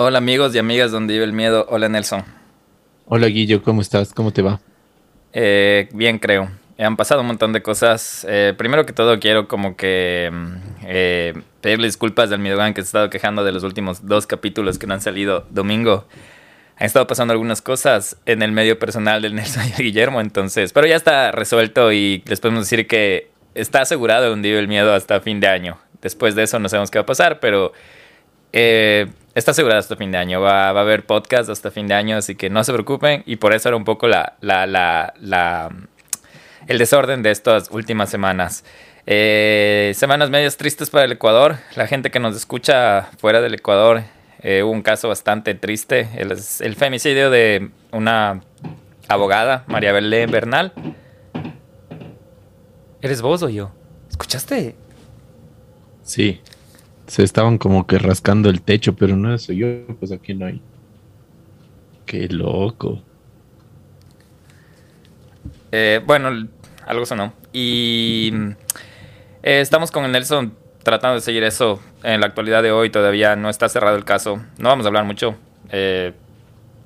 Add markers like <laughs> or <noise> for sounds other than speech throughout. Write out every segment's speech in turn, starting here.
Hola amigos y amigas donde vive el miedo. Hola Nelson. Hola Guillo, ¿cómo estás? ¿Cómo te va? Eh, bien creo. Han pasado un montón de cosas. Eh, primero que todo quiero como que mm, eh, pedirle disculpas al Miedogan que se ha estado quejando de los últimos dos capítulos que no han salido domingo. Han estado pasando algunas cosas en el medio personal del <laughs> Nelson y Guillermo, entonces, pero ya está resuelto y les podemos decir que está asegurado hundir el miedo hasta fin de año. Después de eso no sabemos qué va a pasar, pero eh, está asegurado hasta fin de año. Va, va, a haber podcast hasta fin de año, así que no se preocupen. Y por eso era un poco la, la, la, la el desorden de estas últimas semanas. Eh, semanas medias tristes para el Ecuador. La gente que nos escucha fuera del Ecuador, eh, hubo un caso bastante triste. El, el, femicidio de una abogada, María Belén Bernal. ¿Eres vos o yo? ¿Escuchaste? Sí. Se estaban como que rascando el techo, pero no soy yo, pues aquí no hay. Qué loco. Eh, bueno, algo sonó. Y eh, estamos con el Nelson tratando de seguir eso en la actualidad de hoy. Todavía no está cerrado el caso. No vamos a hablar mucho. Eh,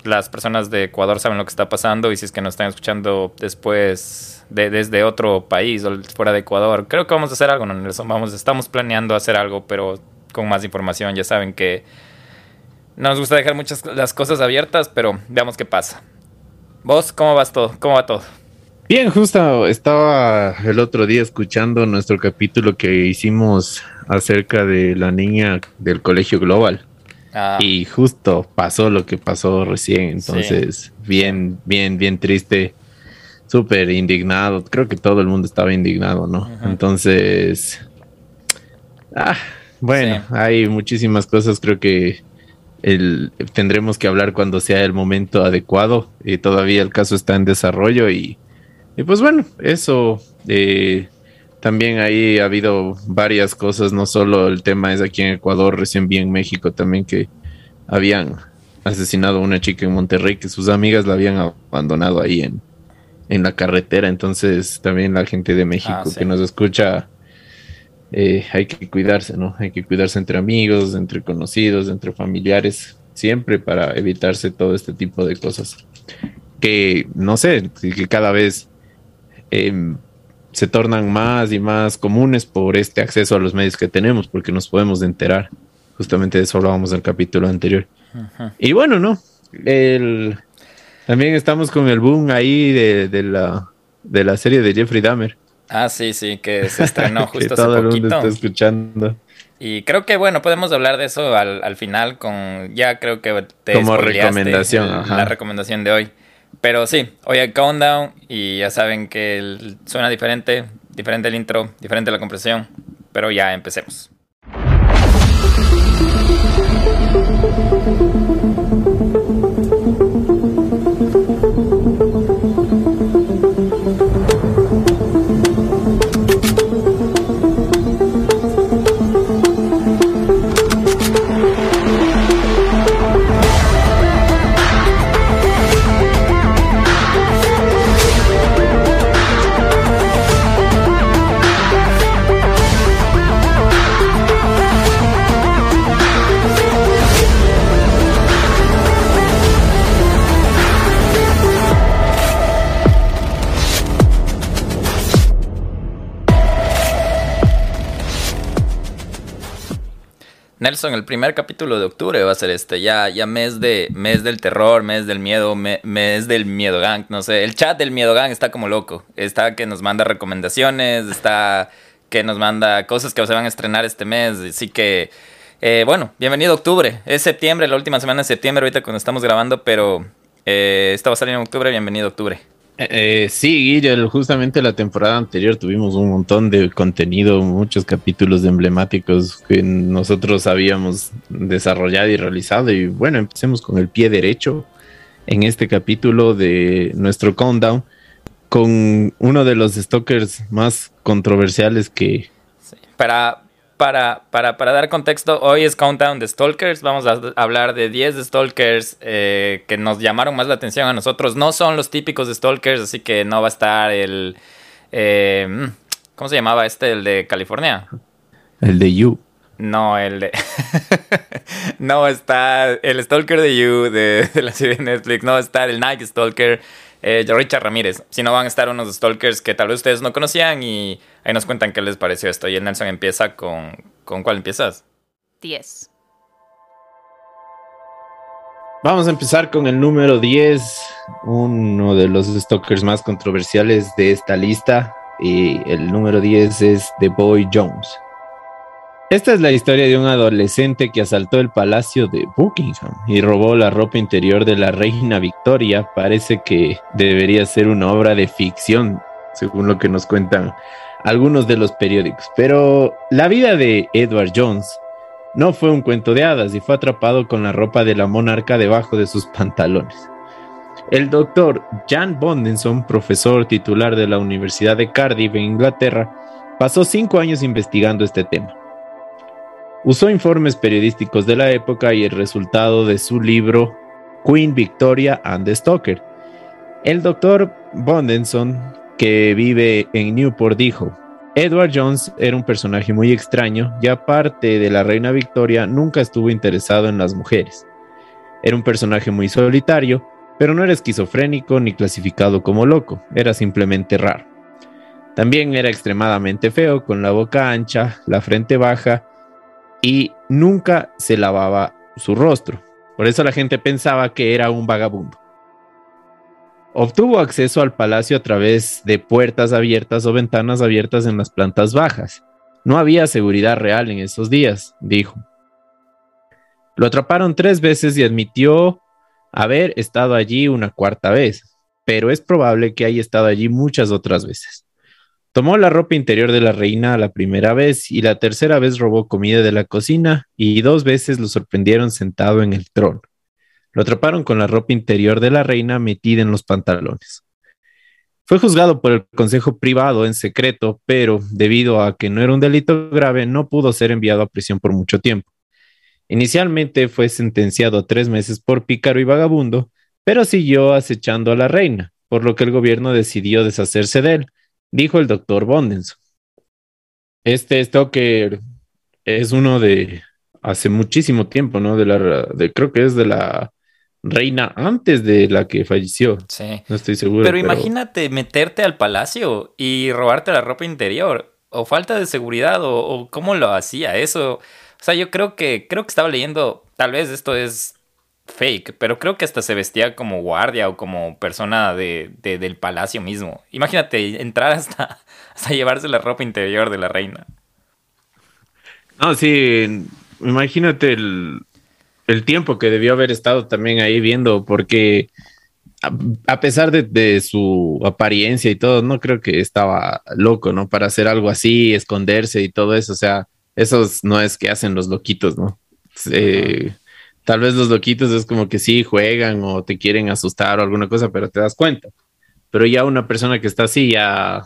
las personas de Ecuador saben lo que está pasando y si es que nos están escuchando después de, desde otro país o fuera de Ecuador, creo que vamos a hacer algo, ¿no, estamos planeando hacer algo, pero con más información. Ya saben que no nos gusta dejar muchas las cosas abiertas, pero veamos qué pasa. ¿Vos cómo vas todo? ¿Cómo va todo? Bien, justo estaba el otro día escuchando nuestro capítulo que hicimos acerca de la niña del colegio global. Ah. Y justo pasó lo que pasó recién. Entonces, sí. bien, bien, bien triste. Súper indignado. Creo que todo el mundo estaba indignado, ¿no? Uh -huh. Entonces. Ah, bueno, sí. hay muchísimas cosas. Creo que el, tendremos que hablar cuando sea el momento adecuado. Y todavía el caso está en desarrollo y y pues bueno, eso eh, también ahí ha habido varias cosas, no solo el tema es aquí en Ecuador, recién vi en México también que habían asesinado a una chica en Monterrey, que sus amigas la habían abandonado ahí en, en la carretera, entonces también la gente de México ah, sí. que nos escucha, eh, hay que cuidarse, ¿no? Hay que cuidarse entre amigos, entre conocidos, entre familiares, siempre para evitarse todo este tipo de cosas. Que, no sé, que cada vez eh, se tornan más y más comunes por este acceso a los medios que tenemos, porque nos podemos enterar. Justamente de eso hablábamos en el capítulo anterior. Y bueno, ¿no? El, también estamos con el boom ahí de, de, la, de la serie de Jeffrey Dahmer. Ah, sí, sí, que se estrenó <laughs> justo que todo hace poquito. El mundo está escuchando. Y creo que, bueno, podemos hablar de eso al, al final con, ya creo que te Como recomendación. El, la recomendación de hoy. Pero sí, hoy hay Countdown y ya saben que suena diferente, diferente el intro, diferente la compresión, pero ya empecemos. Nelson, el primer capítulo de octubre va a ser este, ya, ya mes de mes del terror, mes del miedo, me, mes del miedo gang, no sé, el chat del miedo gang está como loco, está que nos manda recomendaciones, está que nos manda cosas que se van a estrenar este mes, así que eh, bueno, bienvenido octubre, es septiembre, la última semana de septiembre ahorita cuando estamos grabando, pero eh, esta va a salir en octubre, bienvenido octubre. Eh, sí, Guillermo, justamente la temporada anterior tuvimos un montón de contenido, muchos capítulos emblemáticos que nosotros habíamos desarrollado y realizado. Y bueno, empecemos con el pie derecho en este capítulo de nuestro countdown con uno de los stalkers más controversiales que... Sí, para, para, para, para, dar contexto, hoy es Countdown de Stalkers. Vamos a hablar de 10 de Stalkers eh, que nos llamaron más la atención a nosotros. No son los típicos de Stalkers, así que no va a estar el. Eh, ¿Cómo se llamaba este? El de California. El de You. No, el de... <laughs> no está el Stalker de You de, la serie de Netflix. No está el Nike Stalker. Eh, Richard Ramírez. Si no van a estar unos Stalkers que tal vez ustedes no conocían y ahí nos cuentan qué les pareció esto. Y el Nelson empieza con... ¿Con cuál empiezas? 10. Vamos a empezar con el número 10, uno de los stalkers más controversiales de esta lista. Y el número 10 es The Boy Jones. Esta es la historia de un adolescente que asaltó el palacio de Buckingham y robó la ropa interior de la reina Victoria. Parece que debería ser una obra de ficción, según lo que nos cuentan algunos de los periódicos. Pero la vida de Edward Jones no fue un cuento de hadas y fue atrapado con la ropa de la monarca debajo de sus pantalones. El doctor Jan Bondenson, profesor titular de la Universidad de Cardiff en Inglaterra, pasó cinco años investigando este tema. Usó informes periodísticos de la época y el resultado de su libro Queen Victoria and the Stalker. El doctor Bondenson, que vive en Newport, dijo, Edward Jones era un personaje muy extraño y aparte de la reina Victoria nunca estuvo interesado en las mujeres. Era un personaje muy solitario, pero no era esquizofrénico ni clasificado como loco, era simplemente raro. También era extremadamente feo, con la boca ancha, la frente baja y nunca se lavaba su rostro. Por eso la gente pensaba que era un vagabundo. Obtuvo acceso al palacio a través de puertas abiertas o ventanas abiertas en las plantas bajas. No había seguridad real en esos días, dijo. Lo atraparon tres veces y admitió haber estado allí una cuarta vez, pero es probable que haya estado allí muchas otras veces. Tomó la ropa interior de la reina la primera vez y la tercera vez robó comida de la cocina y dos veces lo sorprendieron sentado en el trono. Lo atraparon con la ropa interior de la reina metida en los pantalones. Fue juzgado por el Consejo Privado en secreto, pero debido a que no era un delito grave, no pudo ser enviado a prisión por mucho tiempo. Inicialmente fue sentenciado a tres meses por pícaro y vagabundo, pero siguió acechando a la reina, por lo que el gobierno decidió deshacerse de él dijo el doctor Bondens. Este Stoker es uno de hace muchísimo tiempo, ¿no? De la, de, creo que es de la reina antes de la que falleció. Sí. No estoy seguro. Pero, imagínate meterte al palacio y robarte la ropa interior. O falta de seguridad, o, o, cómo lo hacía eso. O sea, yo creo que, creo que estaba leyendo, tal vez esto es fake, pero creo que hasta se vestía como guardia o como persona de, del palacio mismo. Imagínate entrar hasta, <laughs> hasta llevarse la ropa interior de la reina. No, sí, imagínate el, tiempo que debió haber estado también ahí viendo, porque a, pesar de, de, su apariencia y todo, no creo que estaba loco, ¿no? Para hacer algo así, esconderse y todo eso, o sea, eso no es que hacen los loquitos, ¿no? Eh, Tal vez los loquitos es como que sí juegan o te quieren asustar o alguna cosa, pero te das cuenta. Pero ya una persona que está así ya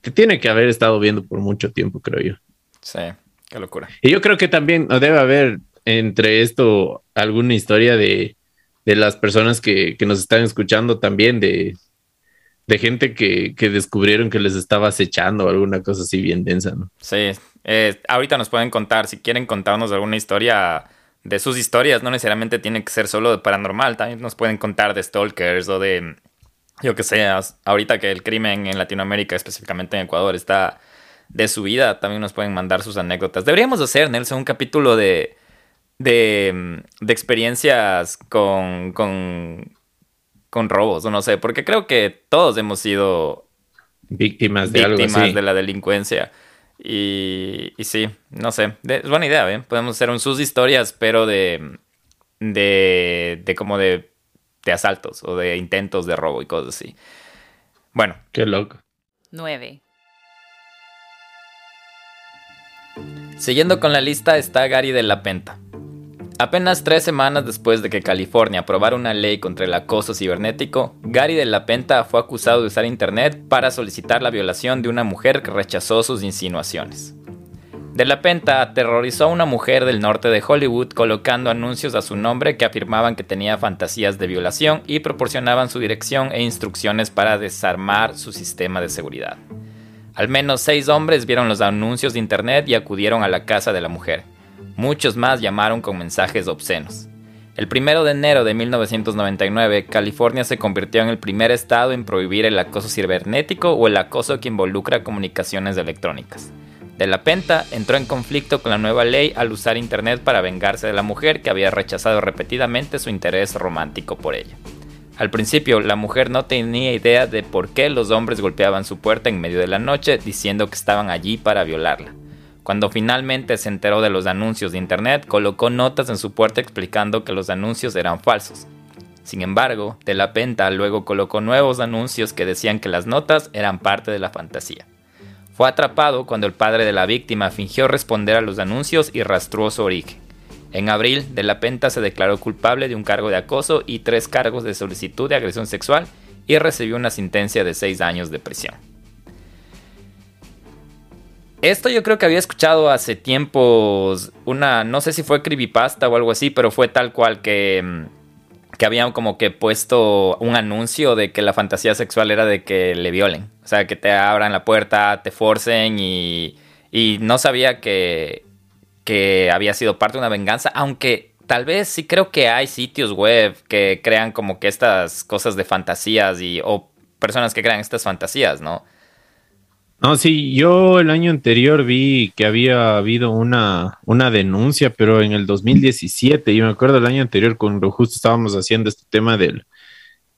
te tiene que haber estado viendo por mucho tiempo, creo yo. Sí, qué locura. Y yo creo que también debe haber entre esto alguna historia de, las personas que, nos están escuchando también, de, gente que, descubrieron que les estaba acechando o alguna cosa así bien densa, ¿no? Sí, eh, ahorita nos pueden contar, si quieren contarnos alguna historia de sus historias, no necesariamente tiene que ser solo de paranormal, también nos pueden contar de stalkers o de, yo que sé, ahorita que el crimen en Latinoamérica, específicamente en Ecuador, está de su vida, también nos pueden mandar sus anécdotas. Deberíamos hacer, Nelson, un capítulo de, de, de experiencias con, con, con robos, o no sé, porque creo que todos hemos sido víctimas de, víctimas de la delincuencia. Y, y sí, no sé, es buena idea, ¿eh? Podemos hacer un sus historias, pero de, de, de como de, de asaltos o de intentos de robo y cosas así. Bueno. Qué loco. Nueve. Siguiendo con la lista está Gary de la Penta. Apenas tres semanas después de que California aprobara una ley contra el acoso cibernético, Gary de la Penta fue acusado de usar Internet para solicitar la violación de una mujer que rechazó sus insinuaciones. De la Penta aterrorizó a una mujer del norte de Hollywood colocando anuncios a su nombre que afirmaban que tenía fantasías de violación y proporcionaban su dirección e instrucciones para desarmar su sistema de seguridad. Al menos seis hombres vieron los anuncios de internet y acudieron a la casa de la mujer. Muchos más llamaron con mensajes obscenos. El 1 de enero de 1999, California se convirtió en el primer estado en prohibir el acoso cibernético o el acoso que involucra comunicaciones electrónicas. De la Penta entró en conflicto con la nueva ley al usar Internet para vengarse de la mujer que había rechazado repetidamente su interés romántico por ella. Al principio, la mujer no tenía idea de por qué los hombres golpeaban su puerta en medio de la noche diciendo que estaban allí para violarla. Cuando finalmente se enteró de los anuncios de Internet, colocó notas en su puerta explicando que los anuncios eran falsos. Sin embargo, De la Penta luego colocó nuevos anuncios que decían que las notas eran parte de la fantasía. Fue atrapado cuando el padre de la víctima fingió responder a los anuncios y rastró su origen. En abril, De la Penta se declaró culpable de un cargo de acoso y tres cargos de solicitud de agresión sexual y recibió una sentencia de seis años de prisión. Esto yo creo que había escuchado hace tiempos una, no sé si fue creepypasta o algo así, pero fue tal cual que, mm, que habían como que puesto un anuncio de que la fantasía sexual era de que le violen. O sea, que te abran la puerta, te forcen y, y no sabía que, que había sido parte de una venganza, aunque tal vez sí creo que hay sitios web que crean como que estas cosas de fantasías y o personas que crean estas fantasías, ¿no? No, sí, yo el año anterior vi que había habido una, una denuncia, pero en el 2017, yo me acuerdo el año anterior cuando justo estábamos haciendo este tema del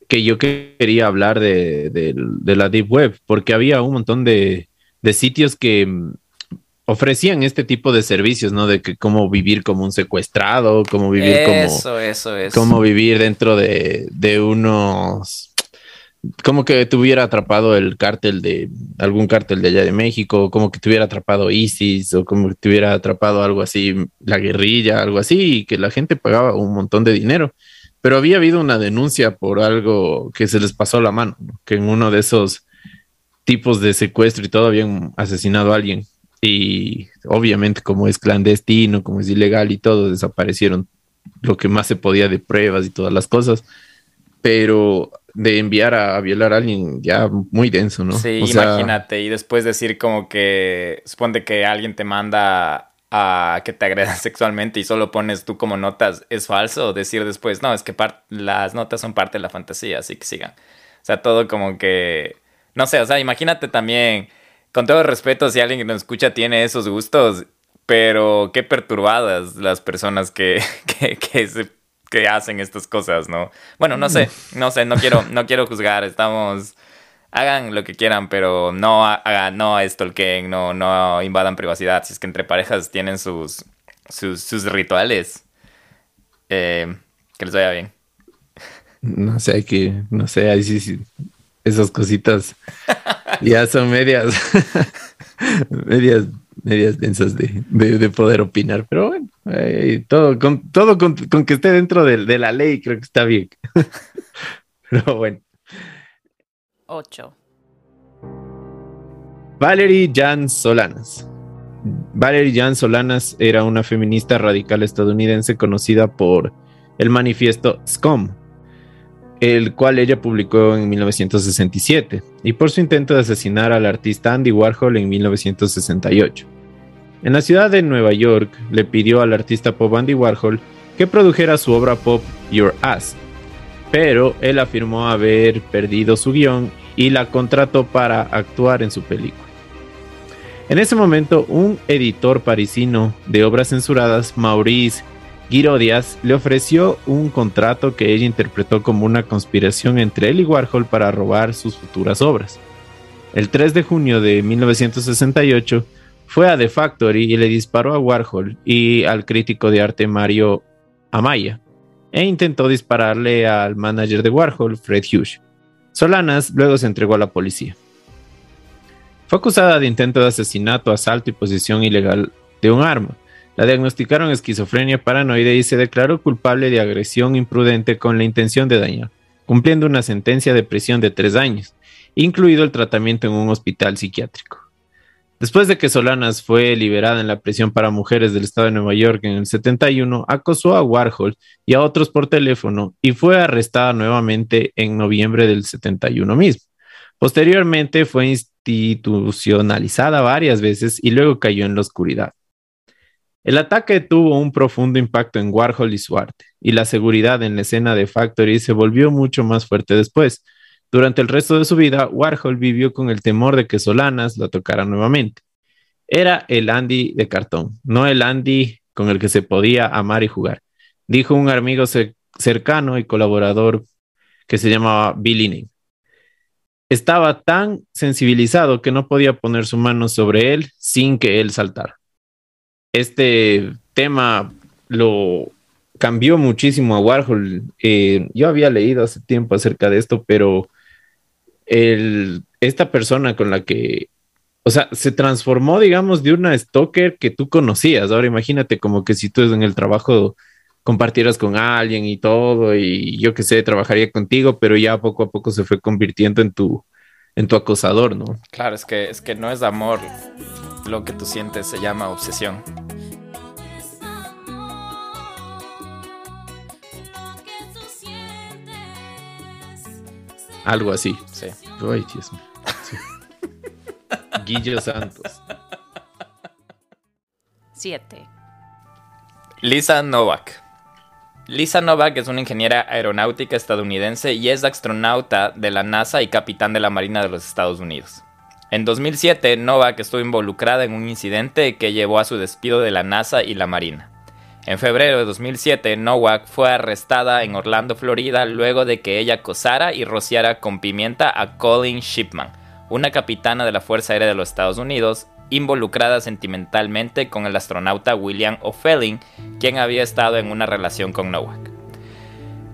que yo quería hablar de, de la Deep Web, porque había un montón de, de sitios que ofrecían este tipo de servicios, ¿no? De que cómo vivir como un secuestrado, cómo vivir como... Eso, eso, eso. Cómo vivir dentro de, de unos... Como que tuviera atrapado el cártel de algún cártel de allá de México, como que tuviera atrapado ISIS o como que tuviera atrapado algo así, la guerrilla, algo así, y que la gente pagaba un montón de dinero. Pero había habido una denuncia por algo que se les pasó la mano, que en uno de esos tipos de secuestro y todo habían asesinado a alguien y obviamente como es clandestino, como es ilegal y todo, desaparecieron lo que más se podía de pruebas y todas las cosas. Pero de enviar a, violar a alguien ya muy denso, ¿no? Sí, imagínate. y después decir como que, supone que alguien te manda a que te agredan <laughs> sexualmente y solo pones tú como notas, es falso. Decir después, no, es que las notas son parte de la fantasía, así que sigan. O sea, todo como que, no sé, o sea, imagínate también con todo respeto, si alguien que nos escucha tiene esos gustos, pero qué perturbadas las personas que, <laughs> que, hacen estas cosas, ¿no? Bueno, no sé, no sé, no quiero, no quiero juzgar, estamos... Hagan lo que quieran, pero no hagan, no stalken, no, no invadan privacidad. Si es que entre parejas tienen sus, sus, rituales, eh, que les vaya bien. No sé, que, no sé, ahí sí, sí esas cositas ya son medias, <laughs> medias, medias densas de, poder opinar, pero bueno, todo, con, todo con, que esté dentro de, la ley, creo que está bien. <laughs> pero bueno. 8. Valerie Jan Solanas. Valerie Jan Solanas era una feminista radical estadounidense conocida por el manifiesto SCOM, el cual ella publicó en 1967, y por su intento de asesinar al artista Andy Warhol en 1968. En la ciudad de Nueva York le pidió al artista pop Andy Warhol que produjera su obra pop Your Ass, pero él afirmó haber perdido su guion y la contrató para actuar en su película. En ese momento, un editor parisino de obras censuradas, Maurice Girodias le ofreció un contrato que ella interpretó como una conspiración entre él y Warhol para robar sus futuras obras. El 3 de junio de 1968 fue a The Factory y le disparó a Warhol y al crítico de arte Mario Amaya, e intentó dispararle al manager de Warhol, Fred Hughes. Solanas luego se entregó a la policía. Fue acusada de intento de asesinato, asalto y posesión ilegal de un arma. La diagnosticaron esquizofrenia paranoide y se declaró culpable de agresión imprudente con la intención de dañar, cumpliendo una sentencia de prisión de tres años, incluido el tratamiento en un hospital psiquiátrico. Después de que Solanas fue liberada en la prisión para mujeres del estado de Nueva York en el 71, acosó a Warhol y a otros por teléfono y fue arrestada nuevamente en noviembre del 71 mismo. Posteriormente fue institucionalizada varias veces y luego cayó en la oscuridad. El ataque tuvo un profundo impacto en Warhol y su arte, y la seguridad en la escena de Factory se volvió mucho más fuerte después. Durante el resto de su vida, Warhol vivió con el temor de que Solanas lo tocara nuevamente. Era el Andy de cartón, no el Andy con el que se podía amar y jugar, dijo un amigo cercano y colaborador que se llamaba Billy. Estaba tan sensibilizado que no podía poner su mano sobre él sin que él saltara este tema lo cambió muchísimo a Warhol. Eh, yo había leído hace tiempo acerca de esto, pero esta persona con la que, o sea, se transformó, digamos, de una stalker que tú conocías. Ahora imagínate como que si tú en el trabajo compartieras con alguien y todo, y yo qué sé, trabajaría contigo, pero ya poco a poco se fue convirtiendo en tu, en tu acosador, ¿no? Claro, es que, es que no es amor lo que tú sientes, se llama obsesión. Algo así. Sí. Ay, Dios mío. Guillo Santos. Siete. Lisa Novak. Lisa Novak es una ingeniera aeronáutica estadounidense y es astronauta de la NASA y capitán de la Marina de los Estados Unidos. En 2007, Novak estuvo involucrada en un incidente que llevó a su despido de la NASA y la Marina. En febrero de 2007, Novak fue arrestada en Orlando, Florida, luego de que ella acosara y rociara con pimienta a Colin Shipman, una capitana de la Fuerza Aérea de los Estados Unidos, involucrada sentimentalmente con el astronauta William O'Felling, quien había estado en una relación con Nowak.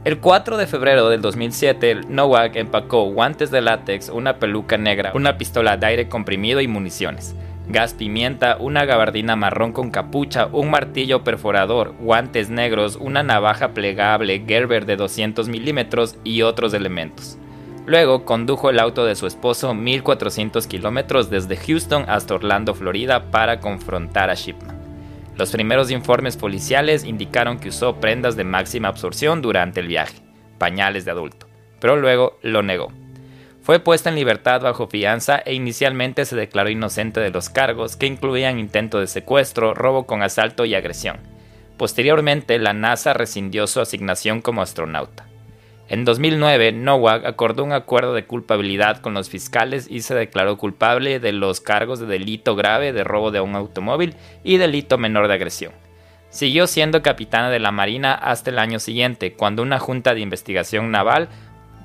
El 4 de febrero del 2007, Nowak empacó guantes de látex, una peluca negra, una pistola de aire comprimido y municiones, gas pimienta, una gabardina marrón con capucha, un martillo perforador, guantes negros, una navaja plegable Gerber de 200 milímetros y otros elementos. Luego condujo el auto de su esposo 1400 kilómetros desde Houston hasta Orlando, Florida, para confrontar a Shipman. Los primeros informes policiales indicaron que usó prendas de máxima absorción durante el viaje, pañales de adulto, pero luego lo negó. Fue puesta en libertad bajo fianza e inicialmente se declaró inocente de los cargos que incluían intento de secuestro, robo con asalto y agresión. Posteriormente, la NASA rescindió su asignación como astronauta. En 2009, Nowak acordó un acuerdo de culpabilidad con los fiscales y se declaró culpable de los cargos de delito grave de robo de un automóvil y delito menor de agresión. Siguió siendo capitana de la Marina hasta el año siguiente, cuando una junta de investigación naval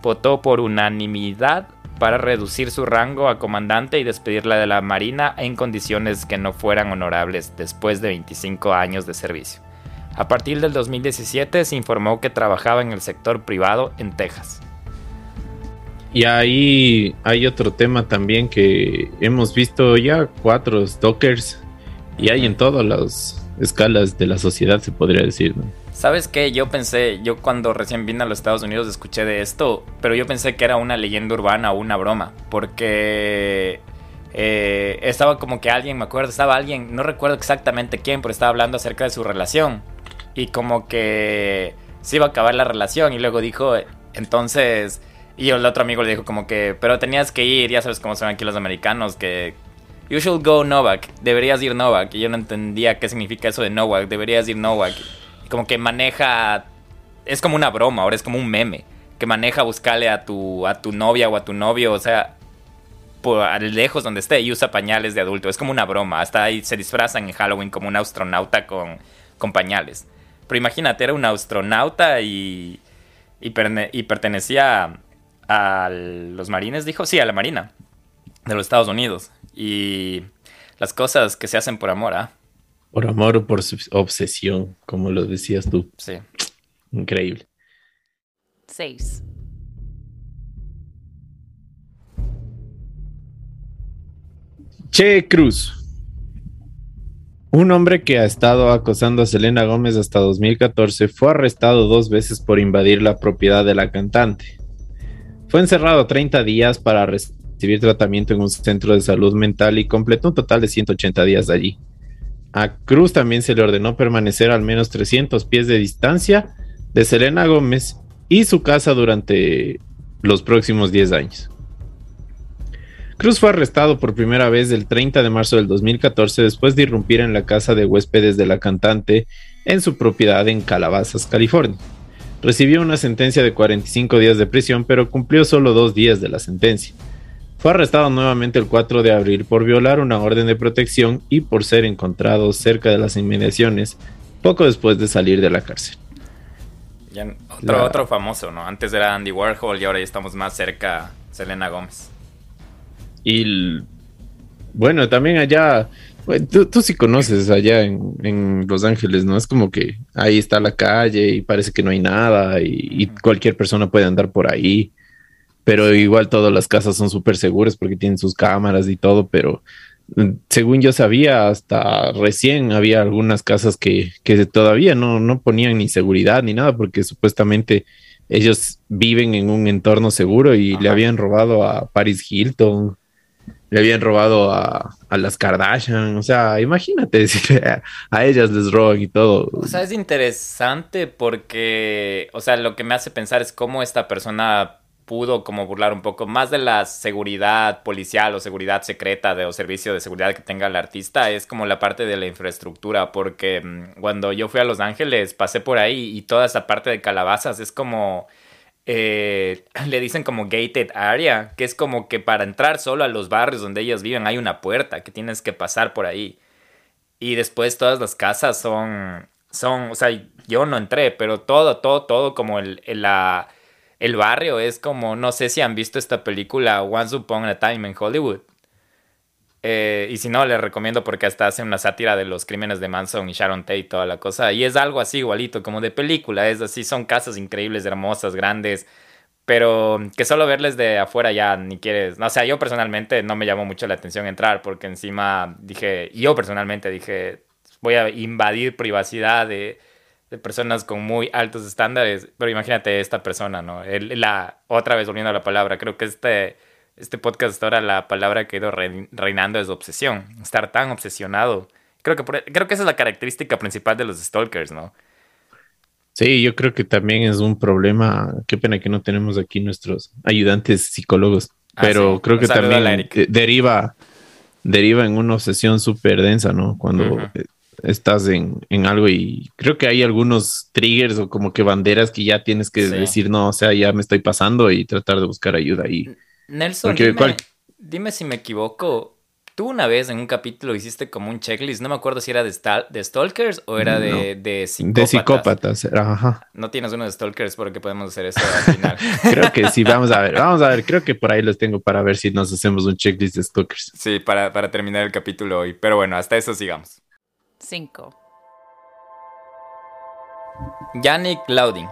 votó por unanimidad para reducir su rango a comandante y despedirla de la Marina en condiciones que no fueran honorables después de 25 años de servicio. A partir del 2017 se informó que trabajaba en el sector privado en Texas. Y ahí hay otro tema también que hemos visto ya cuatro stalkers y hay en todas las escalas de la sociedad, se podría decir. ¿Sabes qué? Yo pensé, yo cuando recién vine a los Estados Unidos escuché de esto, pero yo pensé que era una leyenda urbana o una broma, porque eh, estaba como que alguien, me acuerdo, estaba alguien, no recuerdo exactamente quién, pero estaba hablando acerca de su relación y como que se iba a acabar la relación y luego dijo, entonces, y el otro amigo le dijo como que, pero tenías que ir, ya sabes cómo son aquí los americanos, que you should go Novak, deberías ir Novak, y yo no entendía qué significa eso de Novak, deberías ir Novak, como que maneja, es como una broma, ahora es como un meme, que maneja buscarle a tu, a tu novia o a tu novio, o sea, por lejos donde esté y usa pañales de adulto, es como una broma, hasta ahí se disfrazan en Halloween como un astronauta con, con pañales. Pero imagínate, era un astronauta y, y, pertenecía a, los marines, dijo, sí, a la marina de los Estados Unidos. Y las cosas que se hacen por amor, ¿ah? Por amor o por obsesión, como lo decías tú. Sí. Increíble. Seis. Che Cruz. Un hombre que ha estado acosando a Selena Gómez hasta 2014 fue arrestado dos veces por invadir la propiedad de la cantante. Fue encerrado 30 días para recibir tratamiento en un centro de salud mental y completó un total de 180 días allí. A Cruz también se le ordenó permanecer al menos 300 pies de distancia de Selena Gómez y su casa durante los próximos 10 años. Cruz fue arrestado por primera vez el 30 de marzo del 2014 después de irrumpir en la casa de huéspedes de la cantante en su propiedad en Calabazas, California. Recibió una sentencia de 45 días de prisión, pero cumplió solo dos días de la sentencia. Fue arrestado nuevamente el 4 de abril por violar una orden de protección y por ser encontrado cerca de las inmediaciones poco después de salir de la cárcel. otro, otro famoso, ¿no? Antes era Andy Warhol y ahora ya estamos más cerca Selena Gómez. Y bueno, también allá, tú, sí conoces allá en, Los Ángeles, ¿no? Es como que ahí está la calle y parece que no hay nada y, cualquier persona puede andar por ahí. Pero igual todas las casas son súper seguras porque tienen sus cámaras y todo, pero mm, según yo sabía, hasta recién había algunas casas que, que todavía no, no ponían ni seguridad ni nada porque supuestamente ellos viven en un entorno seguro y le habían robado a Paris Hilton, le habían robado a, las Kardashian. O sea, imagínate <laughs> si a, ellas les roban y todo. O sea, es interesante porque, o sea, lo que me hace pensar es cómo esta persona pudo como burlar un poco más de la seguridad policial o seguridad secreta de, o servicio de seguridad que tenga el artista es como la parte de la infraestructura porque mm, cuando yo fui a Los Ángeles pasé por ahí y toda esa parte de calabazas es como eh, <laughs> le dicen como gated area, que es como que para entrar solo a los barrios donde ellos viven hay una puerta que tienes que pasar por ahí. Y después todas las casas son, son, o sea, yo no entré, pero todo, todo, todo como el, la, el barrio es como, no sé si han visto esta película Once Upon a Time en Hollywood. Eh, y si no, les recomiendo porque hasta hace una sátira de los crímenes de Manson y Sharon Tate y toda la cosa. Y es algo así igualito, como de película. Es así, son casas increíbles, hermosas, grandes. Pero que solo verles de afuera ya ni quieres. O sea, yo personalmente no me llamó mucho la atención entrar porque encima dije, yo personalmente dije, voy a invadir privacidad de, de personas con muy altos estándares. Pero imagínate esta persona, ¿no? la, otra vez volviendo a la palabra, creo que este este podcast ahora la palabra que ha ido reinando es obsesión. Estar tan obsesionado. Creo que, creo que esa es la característica principal de los stalkers, ¿no? Sí, yo creo que también es un problema. Qué pena que no tenemos aquí nuestros ayudantes psicólogos. Ah, pero creo que también deriva, deriva en una obsesión súper densa, ¿no? Cuando estás en, algo y creo que hay algunos triggers o como que banderas que ya tienes que decir, no, o sea, ya me estoy pasando y tratar de buscar ayuda ahí. Nelson, dime, si me equivoco. Tú una vez en un capítulo hiciste como un checklist, no me acuerdo si era de, de Stalkers o era de, de psicópatas. De psicópatas, ajá. No tienes uno de Stalkers porque podemos hacer eso al final. <laughs> creo que sí, vamos a ver, vamos a ver, creo que por ahí los tengo para ver si nos hacemos un checklist de Stalkers. Sí, para, para terminar el capítulo hoy. Pero bueno, hasta eso sigamos. Cinco. Yannick Lauding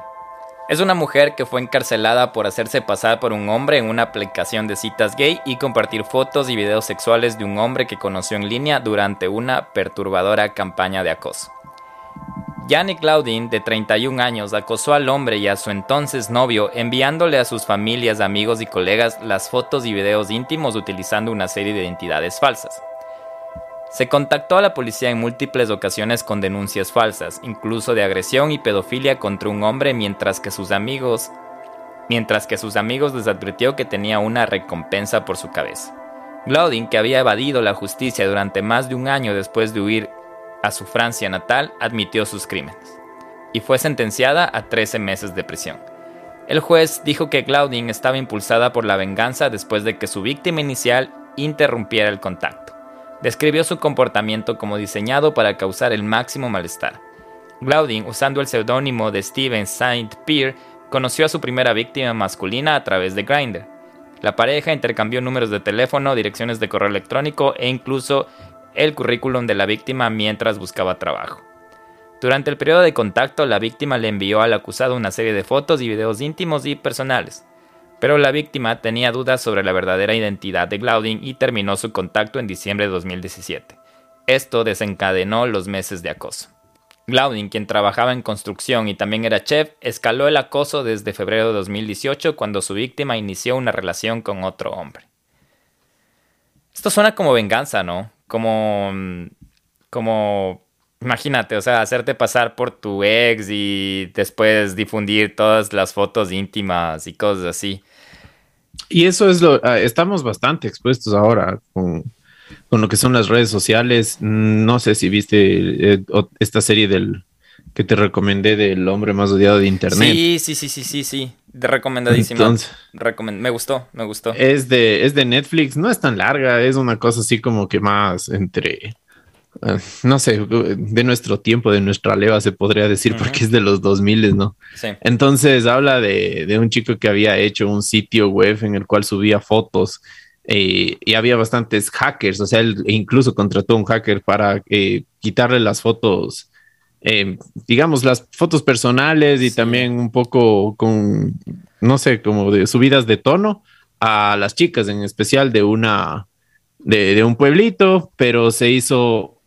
es una mujer que fue encarcelada por hacerse pasar por un hombre en una aplicación de citas gay y compartir fotos y videos sexuales de un hombre que conoció en línea durante una perturbadora campaña de acoso. Yannick Laudin, de 31 años, acosó al hombre y a su entonces novio enviándole a sus familias, amigos y colegas las fotos y videos íntimos utilizando una serie de identidades falsas. Se contactó a la policía en múltiples ocasiones con denuncias falsas, incluso de agresión y pedofilia contra un hombre mientras que sus amigos mientras que sus amigos les advirtió que tenía una recompensa por su cabeza. Glaudin, que había evadido la justicia durante más de un año después de huir a su Francia natal, admitió sus crímenes y fue sentenciada a 13 meses de prisión. El juez dijo que Glaudin estaba impulsada por la venganza después de que su víctima inicial interrumpiera el contacto describió su comportamiento como diseñado para causar el máximo malestar. Glaudin, usando el seudónimo de Steven Saint Pierre, conoció a su primera víctima masculina a través de Grindr. La pareja intercambió números de teléfono, direcciones de correo electrónico e incluso el currículum de la víctima mientras buscaba trabajo. Durante el periodo de contacto, la víctima le envió al acusado una serie de fotos y videos íntimos y personales pero la víctima tenía dudas sobre la verdadera identidad de Glaudin y terminó su contacto en diciembre de 2017. Esto desencadenó los meses de acoso. Glaudin, quien trabajaba en construcción y también era chef, escaló el acoso desde febrero de 2018 cuando su víctima inició una relación con otro hombre. Esto suena como venganza, ¿no? Como... como... Imagínate, o sea, hacerte pasar por tu ex y después difundir todas las fotos íntimas y cosas así. Y eso es lo, ah, estamos bastante expuestos ahora con, lo que son las redes sociales. No sé si viste eh, esta serie del que te recomendé del hombre más odiado de internet. Sí, sí, sí, sí, sí, sí. De recomendadísima. me gustó, me gustó. Es de, es de Netflix, no es tan larga, es una cosa así como que más entre no sé, de nuestro tiempo, de nuestra leva se podría decir, porque es de los 2000, ¿no? Sí. Entonces habla de, un chico que había hecho un sitio web en el cual subía fotos eh, y había bastantes hackers, o sea, él incluso contrató un hacker para eh, quitarle las fotos, eh, digamos, las fotos personales y también un poco con, no sé, como de subidas de tono a las chicas, en especial de una... De, de un pueblito, pero se hizo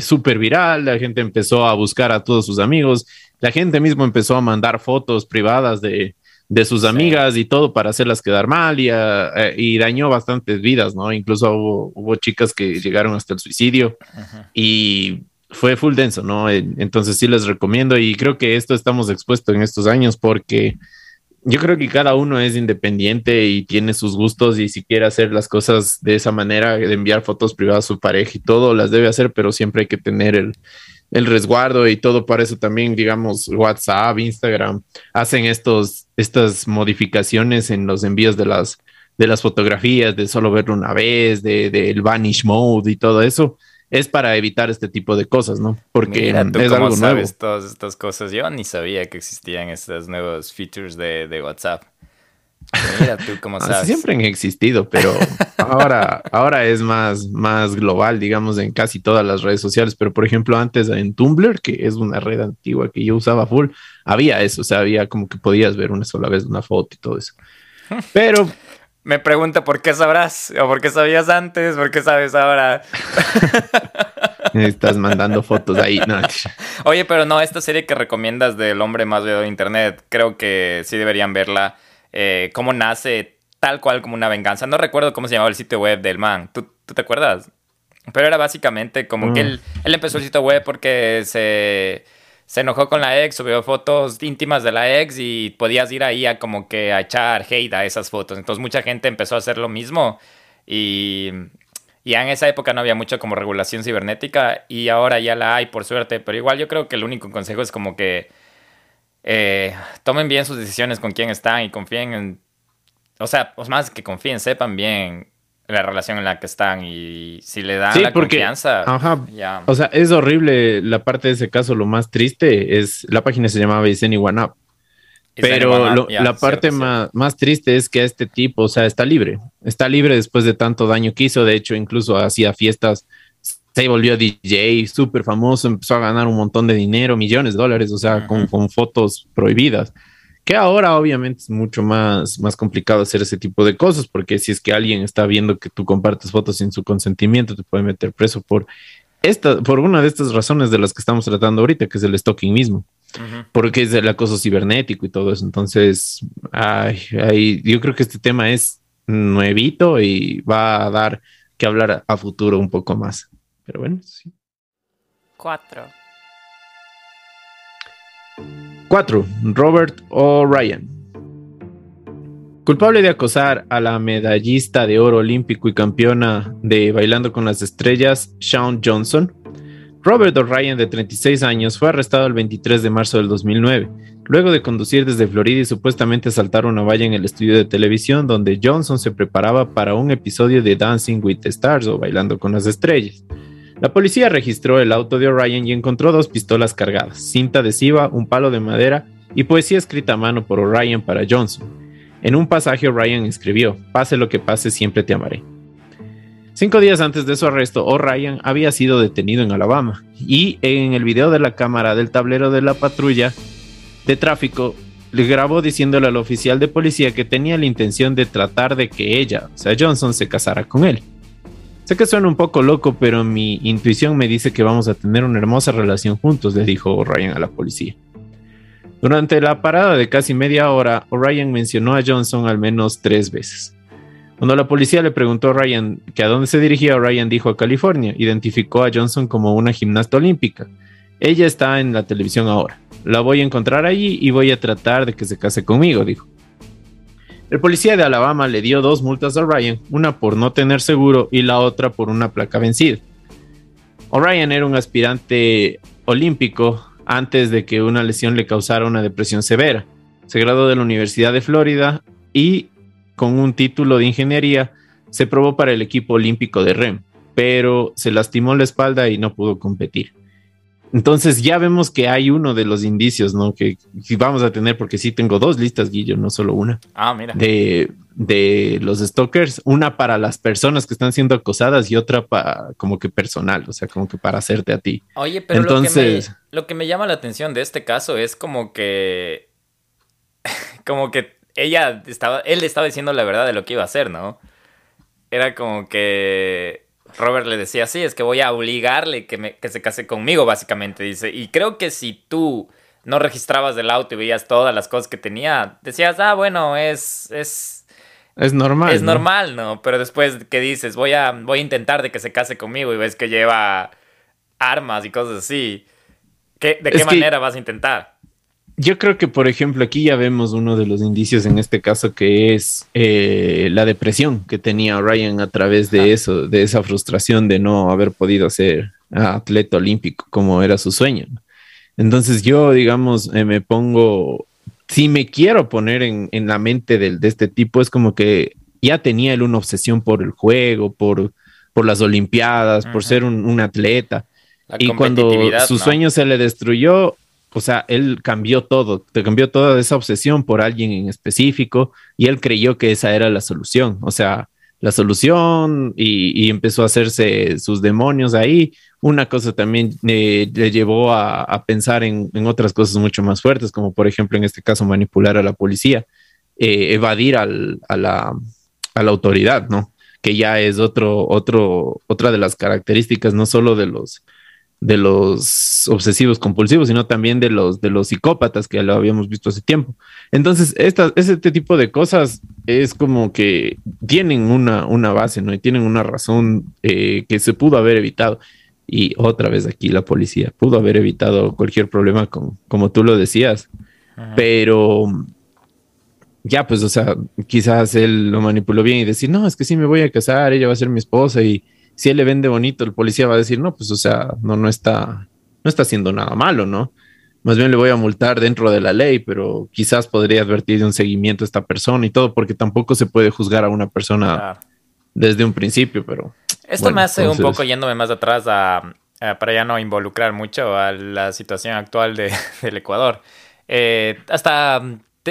súper viral, la gente empezó a buscar a todos sus amigos, la gente mismo empezó a mandar fotos privadas de, sus amigas y todo para hacerlas quedar mal y, eh, y dañó bastantes vidas, ¿no? Incluso hubo, chicas que llegaron hasta el suicidio y fue full denso, ¿no? Entonces sí les recomiendo y creo que esto estamos expuestos en estos años porque yo creo que cada uno es independiente y tiene sus gustos y si quiere hacer las cosas de esa manera, de enviar fotos privadas a su pareja y todo, las debe hacer, pero siempre hay que tener el, resguardo y todo para eso también, digamos, WhatsApp, Instagram, hacen estos, estas modificaciones en los envíos de las, de las fotografías, de solo verlo una vez, del de, vanish mode y todo eso es para evitar este tipo de cosas, ¿no? Porque es algo sabes todas estas cosas? Yo ni sabía que existían estos nuevos features de, WhatsApp. Mira tú cómo <laughs> ah, sabes. Siempre han existido, pero ahora, ahora es más, más global, digamos, en casi todas las redes sociales. Pero, por ejemplo, antes en Tumblr, que es una red antigua que yo usaba full, había eso, o sea, había como que podías ver una sola vez una foto y todo eso. <laughs> Pero me pregunta por qué sabrás, o por qué sabías antes, por qué sabes ahora. <laughs> Estás mandando fotos ahí. Oye, pero no, esta serie que recomiendas del hombre más visto de internet, creo que sí deberían verla. Eh, cómo nace tal cual como una venganza. No recuerdo cómo se llamaba el sitio web del man. ¿Tú, te acuerdas? Pero era básicamente como que mm. él, él empezó el sitio web porque se se enojó con la ex, subió fotos íntimas de la ex y podías ir ahí a como que a echar hate a esas fotos. Entonces mucha gente empezó a hacer lo mismo y, ya en esa época no había mucho como regulación cibernética y ahora ya la hay por suerte. Pero igual yo creo que el único consejo es como que eh, tomen bien sus decisiones con quién están y confíen en... O sea, pues más que confíen, sepan bien la relación en la que están y si le dan la confianza. Ajá. O sea, es horrible la parte de ese caso. Lo más triste es la página se llamaba Iseni One Up. Pero la parte más, más triste es que este tipo, o sea, está libre. Está libre después de tanto daño que hizo. De hecho, incluso hacía fiestas. Se volvió DJ, súper famoso, empezó a ganar un montón de dinero, millones de dólares, o sea, con, con fotos prohibidas. Que ahora obviamente es mucho más, más complicado hacer ese tipo de cosas, porque si es que alguien está viendo que tú compartes fotos sin su consentimiento, te puede meter preso por esta, por una de estas razones de las que estamos tratando ahorita, que es el stalking mismo, porque es el acoso cibernético y todo eso. Entonces, ay, yo creo que este tema es nuevito y va a dar que hablar a, futuro un poco más. Pero bueno, sí. Cuatro. 4. Robert O'Ryan. Culpable de acosar a la medallista de oro olímpico y campeona de Bailando con las Estrellas, Shawn Johnson, Robert O'Ryan, de 36 años, fue arrestado el 23 de marzo del 2009, luego de conducir desde Florida y supuestamente saltar una valla en el estudio de televisión donde Johnson se preparaba para un episodio de Dancing with the Stars o Bailando con las Estrellas. La policía registró el auto de O'Ryan y encontró dos pistolas cargadas, cinta adhesiva, un palo de madera y poesía escrita a mano por O'Ryan para Johnson. En un pasaje O'Ryan escribió, pase lo que pase, siempre te amaré. Cinco días antes de su arresto, O'Ryan había sido detenido en Alabama y en el video de la cámara del tablero de la patrulla de tráfico le grabó diciéndole al oficial de policía que tenía la intención de tratar de que ella, o sea Johnson, se casara con él. Sé que suena un poco loco, pero mi intuición me dice que vamos a tener una hermosa relación juntos, le dijo O'Ryan a la policía. Durante la parada de casi media hora, O'Ryan mencionó a Johnson al menos tres veces. Cuando la policía le preguntó a Ryan que a dónde se dirigía, Ryan dijo a California. Identificó a Johnson como una gimnasta olímpica. Ella está en la televisión ahora. La voy a encontrar allí y voy a tratar de que se case conmigo, dijo. El policía de Alabama le dio dos multas a Ryan, una por no tener seguro y la otra por una placa vencida. O'Ryan era un aspirante olímpico antes de que una lesión le causara una depresión severa. Se graduó de la Universidad de Florida y con un título de ingeniería se probó para el equipo olímpico de REM, pero se lastimó la espalda y no pudo competir. Entonces ya vemos que hay uno de los indicios, ¿no? Que, vamos a tener, porque sí tengo dos listas, Guillo, no solo una. Ah, mira. De, de los stalkers, una para las personas que están siendo acosadas y otra para como que personal, o sea, como que para hacerte a ti. Oye, pero Entonces, lo, que me, llama la atención de este caso es como que, <laughs> como que ella estaba, él estaba diciendo la verdad de lo que iba a hacer, ¿no? Era como que Robert le decía, sí, es que voy a obligarle que, me, que se case conmigo, básicamente, dice. Y creo que si tú no registrabas del auto y veías todas las cosas que tenía, decías, ah, bueno, es... es es normal. Es normal, ¿no? Pero después que dices, voy a, voy a intentar de que se case conmigo y ves que lleva armas y cosas así. ¿Qué, ¿De qué manera vas a intentar? Yo creo que, por ejemplo, aquí ya vemos uno de los indicios en este caso que es eh, la depresión que tenía Ryan a través de eso, de esa frustración de no haber podido ser atleta olímpico como era su sueño. Entonces yo, digamos, eh, me pongo, si me quiero poner en, la mente de, este tipo, es como que ya tenía él una obsesión por el juego, por, por las Olimpiadas, por ser un, atleta. y cuando su sueño se le destruyó, o sea, él cambió todo, te cambió toda esa obsesión por alguien en específico y él creyó que esa era la solución, o sea, la solución y, empezó a hacerse sus demonios ahí. Una cosa también eh, le llevó a, pensar en, otras cosas mucho más fuertes, como por ejemplo en este caso manipular a la policía, eh, evadir a, la, a la autoridad, ¿no? Que ya es otro, otro, otra de las características, no solo de los de los obsesivos compulsivos, sino también de los, de los psicópatas que lo habíamos visto hace tiempo. Entonces, esta, este tipo de cosas es como que tienen una, una base, ¿no? Y tienen una razón eh, que se pudo haber evitado. Y otra vez aquí la policía pudo haber evitado cualquier problema, con, como tú lo decías. Pero ya, pues, o sea, quizás él lo manipuló bien y decir, no, es que sí me voy a casar, ella va a ser mi esposa y si él le vende bonito, el policía va a decir, no, pues o sea, no, no está, no está haciendo nada malo, ¿no? Más bien le voy a multar dentro de la ley, pero quizás podría advertir de un seguimiento a esta persona y todo, porque tampoco se puede juzgar a una persona desde un principio, pero... Esto me hace un poco yéndome más atrás a, para ya no involucrar mucho a la situación actual de, <laughs> del Ecuador. Eh, hasta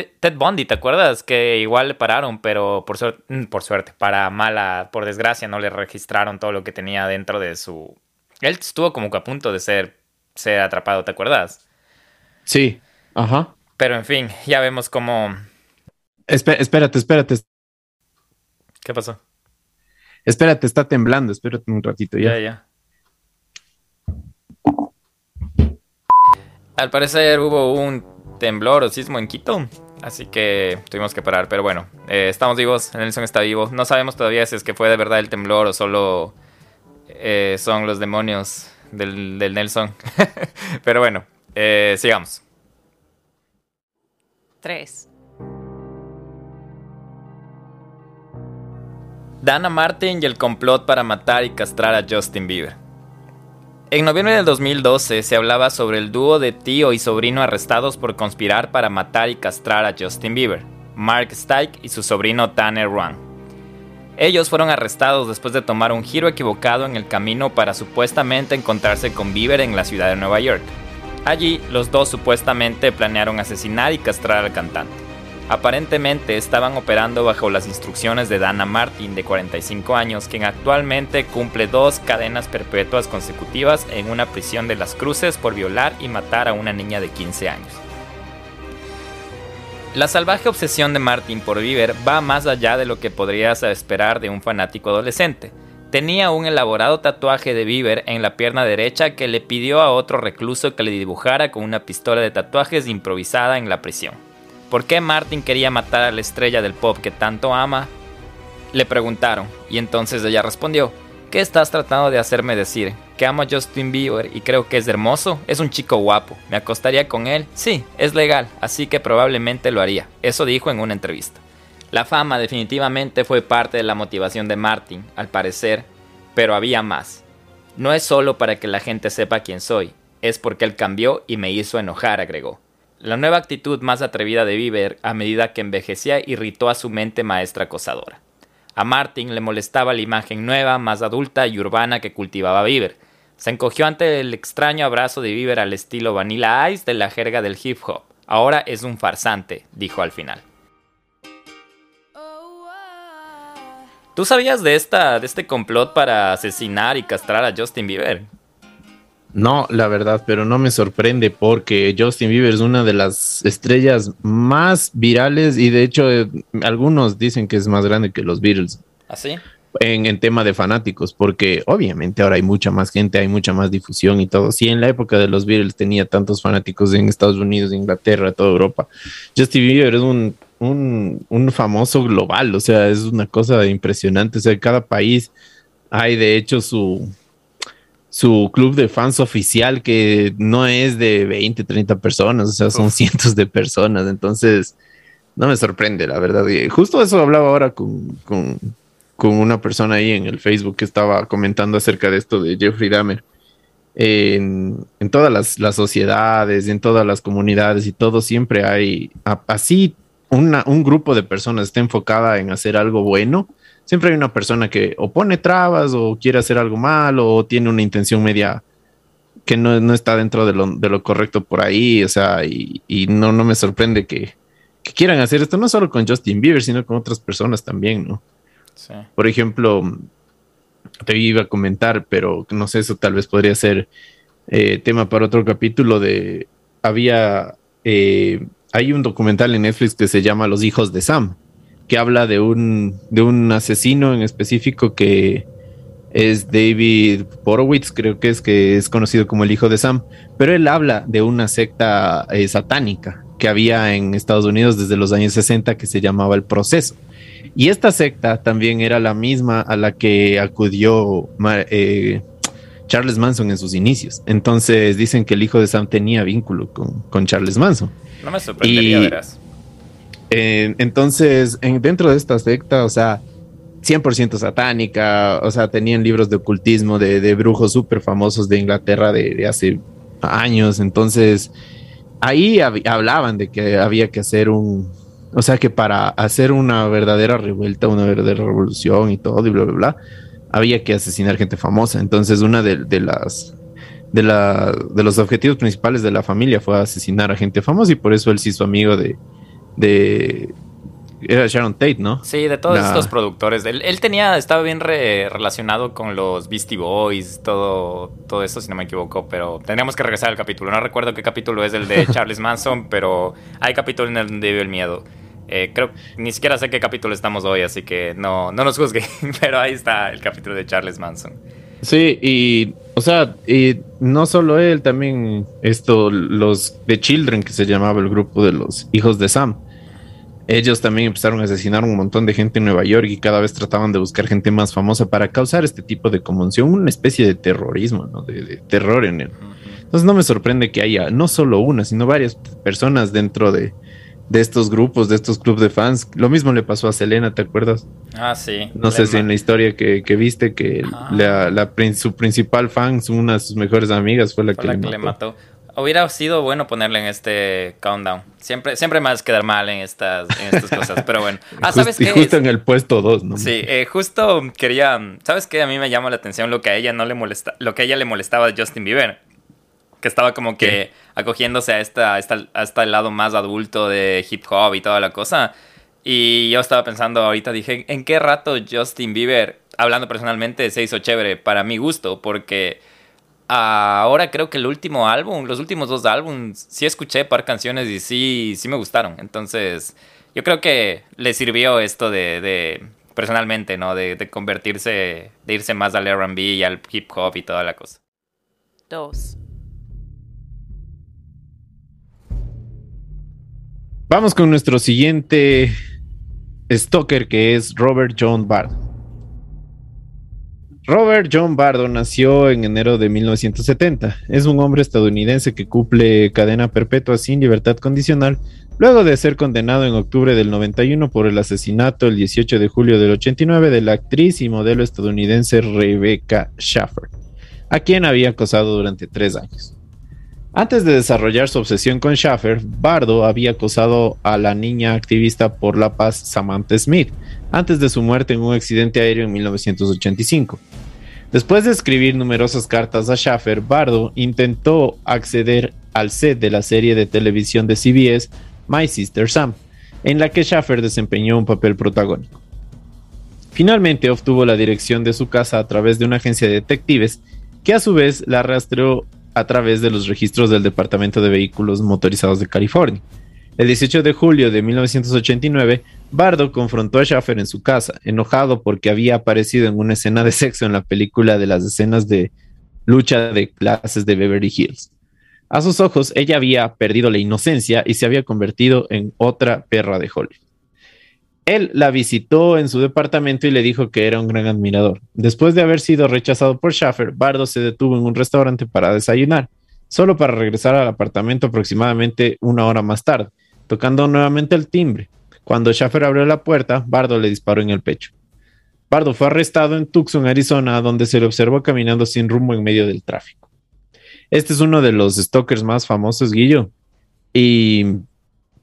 Ted Bundy, ¿te acuerdas? Que igual le pararon, pero por suerte, mm, por suerte, para mala, por desgracia, no le registraron todo lo que tenía dentro de su. Él estuvo como que a punto de ser, ser atrapado, ¿te acuerdas? Sí, ajá. Pero en fin, ya vemos cómo. espérate, espérate. ¿Qué pasó? Espérate, está temblando, espérate un ratito ya. Ya, ya. Al parecer hubo un temblor o sismo en Quito. Así que tuvimos que parar, pero bueno, eh, estamos vivos, Nelson está vivo. No sabemos todavía si es que fue de verdad el temblor o solo eh, son los demonios del, Nelson. <laughs> pero bueno, eh, sigamos. 3. Dana Martin y el complot para matar y castrar a Justin Bieber. En noviembre del 2012 se hablaba sobre el dúo de tío y sobrino arrestados por conspirar para matar y castrar a Justin Bieber, Mark Stike y su sobrino Tanner Run. Ellos fueron arrestados después de tomar un giro equivocado en el camino para supuestamente encontrarse con Bieber en la ciudad de Nueva York. Allí, los dos supuestamente planearon asesinar y castrar al cantante. Aparentemente estaban operando bajo las instrucciones de Dana Martin, de 45 años, quien actualmente cumple dos cadenas perpetuas consecutivas en una prisión de las Cruces por violar y matar a una niña de 15 años. La salvaje obsesión de Martin por Bieber va más allá de lo que podrías esperar de un fanático adolescente. Tenía un elaborado tatuaje de Bieber en la pierna derecha que le pidió a otro recluso que le dibujara con una pistola de tatuajes improvisada en la prisión. ¿Por qué Martin quería matar a la estrella del pop que tanto ama? Le preguntaron, y entonces ella respondió, ¿qué estás tratando de hacerme decir? ¿Que amo a Justin Bieber y creo que es hermoso? Es un chico guapo. ¿Me acostaría con él? Sí, es legal, así que probablemente lo haría. Eso dijo en una entrevista. La fama definitivamente fue parte de la motivación de Martin, al parecer, pero había más. No es solo para que la gente sepa quién soy, es porque él cambió y me hizo enojar, agregó. La nueva actitud más atrevida de Bieber a medida que envejecía irritó a su mente maestra acosadora. A Martin le molestaba la imagen nueva, más adulta y urbana que cultivaba Bieber. Se encogió ante el extraño abrazo de Bieber al estilo Vanilla Ice de la jerga del hip hop. Ahora es un farsante, dijo al final. ¿Tú sabías de esta de este complot para asesinar y castrar a Justin Bieber? No, la verdad, pero no me sorprende porque Justin Bieber es una de las estrellas más virales y de hecho eh, algunos dicen que es más grande que los Beatles. ¿Así? ¿Ah, en, en, tema de fanáticos, porque obviamente ahora hay mucha más gente, hay mucha más difusión y todo. Si en la época de los Beatles tenía tantos fanáticos en Estados Unidos, Inglaterra, toda Europa, Justin Bieber es un, un, un famoso global, o sea, es una cosa impresionante. O sea, cada país hay de hecho su, su club de fans oficial que no es de 20, 30 personas, o sea, son cientos de personas. Entonces, no me sorprende, la verdad. Y justo eso hablaba ahora con, con, con, una persona ahí en el Facebook que estaba comentando acerca de esto de Jeffrey Dahmer. En, en todas las, las, sociedades, en todas las comunidades y todo, siempre hay así una, un grupo de personas está enfocada en hacer algo bueno siempre hay una persona que o pone trabas o quiere hacer algo mal o tiene una intención media que no, está dentro de lo, de lo, correcto por ahí, o sea, y, no, no me sorprende que, quieran hacer esto, no solo con Justin Bieber, sino con otras personas también, ¿no? Sí. Por ejemplo, te iba a comentar, pero no sé, eso tal vez podría ser eh, tema para otro capítulo de, había, eh, hay un documental en Netflix que se llama Los hijos de Sam que habla de un, de un asesino en específico que es David Borowitz, creo que es que es conocido como el hijo de Sam, pero él habla de una secta eh, satánica que había en Estados Unidos desde los años 60 que se llamaba el proceso. Y esta secta también era la misma a la que acudió eh, Charles Manson en sus inicios. Entonces dicen que el hijo de Sam tenía vínculo con, con Charles Manson. No me sorprendería, verás entonces, dentro de esta secta, o sea, 100% satánica, o sea, tenían libros de ocultismo de, brujos súper famosos de Inglaterra de, hace años, entonces ahí hablaban de que había que hacer un, o sea, que para hacer una verdadera revuelta, una verdadera revolución y todo, y bla, bla, bla, había que asesinar gente famosa. Entonces, una de, de las de, la, de los objetivos principales de la familia fue asesinar a gente famosa y por eso él sí hizo amigo de, de era Sharon Tate, ¿no? Sí, de todos estos productores. Él, él, tenía, estaba bien relacionado con los Beastie Boys, todo, todo eso, si no me equivoco, pero tendríamos que regresar al capítulo. No recuerdo qué capítulo es el de <laughs> Charles Manson, pero hay capítulo en el donde vive el miedo. Eh, creo ni siquiera sé qué capítulo estamos hoy, así que no, no nos juzguen, <laughs> pero ahí está el capítulo de Charles Manson. Sí, y o sea, y no solo él, también esto, los The Children, que se llamaba el grupo de los hijos de Sam ellos también empezaron a asesinar un montón de gente en Nueva York y cada vez trataban de buscar gente más famosa para causar este tipo de conmoción, una especie de terrorismo, ¿no? de, terror en él. Entonces no me sorprende que haya no solo una, sino varias personas dentro de, estos grupos, de estos clubes de fans. Lo mismo le pasó a Selena, ¿te acuerdas? Ah, sí. No sé si en la historia que, viste que la, su principal fan, una de sus mejores amigas, fue la, que, le mató. Hubiera sido bueno ponerle en este countdown. Siempre, siempre me vas a quedar mal en estas, estas cosas, pero bueno. <laughs> Ah, ¿sabes qué? Y justo en el puesto 2, ¿no? Sí, eh, justo quería. ¿Sabes qué? A mí me llama la atención lo que a ella no le molesta, lo que a ella le molestaba de Justin Bieber. Que estaba como que acogiéndose a esta, a esta, a este lado más adulto de hip hop y toda la cosa. Y yo estaba pensando ahorita, dije, ¿en qué rato Justin Bieber, hablando personalmente, se hizo chévere para mi gusto? Porque ahora creo que el último álbum, los últimos dos álbumes, sí escuché par canciones y sí, sí me gustaron. Entonces, yo creo que le sirvió esto de, personalmente, ¿no? De, convertirse, de irse más al RB y al hip hop y toda la cosa. Dos. Vamos con nuestro siguiente stalker que es Robert John Bard. Robert John Bardo nació en enero de 1970. Es un hombre estadounidense que cumple cadena perpetua sin libertad condicional luego de ser condenado en octubre del 91 por el asesinato el 18 de julio del 89 de la actriz y modelo estadounidense Rebecca Schaffer, a quien había acosado durante tres años. Antes de desarrollar su obsesión con Schaffer, Bardo había acosado a la niña activista por la paz Samantha Smith, antes de su muerte en un accidente aéreo en 1985. Después de escribir numerosas cartas a Schaffer, Bardo intentó acceder al set de la serie de televisión de CBS My Sister Sam, en la que Schaffer desempeñó un papel protagónico. Finalmente obtuvo la dirección de su casa a través de una agencia de detectives que a su vez la rastreó a través de los registros del Departamento de Vehículos Motorizados de California. El 18 de julio de 1989, Bardo confrontó a Schaffer en su casa, enojado porque había aparecido en una escena de sexo en la película de las escenas de lucha de clases de Beverly Hills. A sus ojos, ella había perdido la inocencia y se había convertido en otra perra de Hollywood. Él la visitó en su departamento y le dijo que era un gran admirador. Después de haber sido rechazado por Schaffer, Bardo se detuvo en un restaurante para desayunar, solo para regresar al apartamento aproximadamente una hora más tarde, tocando nuevamente el timbre. Cuando Schaffer abrió la puerta, Bardo le disparó en el pecho. Bardo fue arrestado en Tucson, Arizona, donde se le observó caminando sin rumbo en medio del tráfico. Este es uno de los stalkers más famosos, Guillo. Y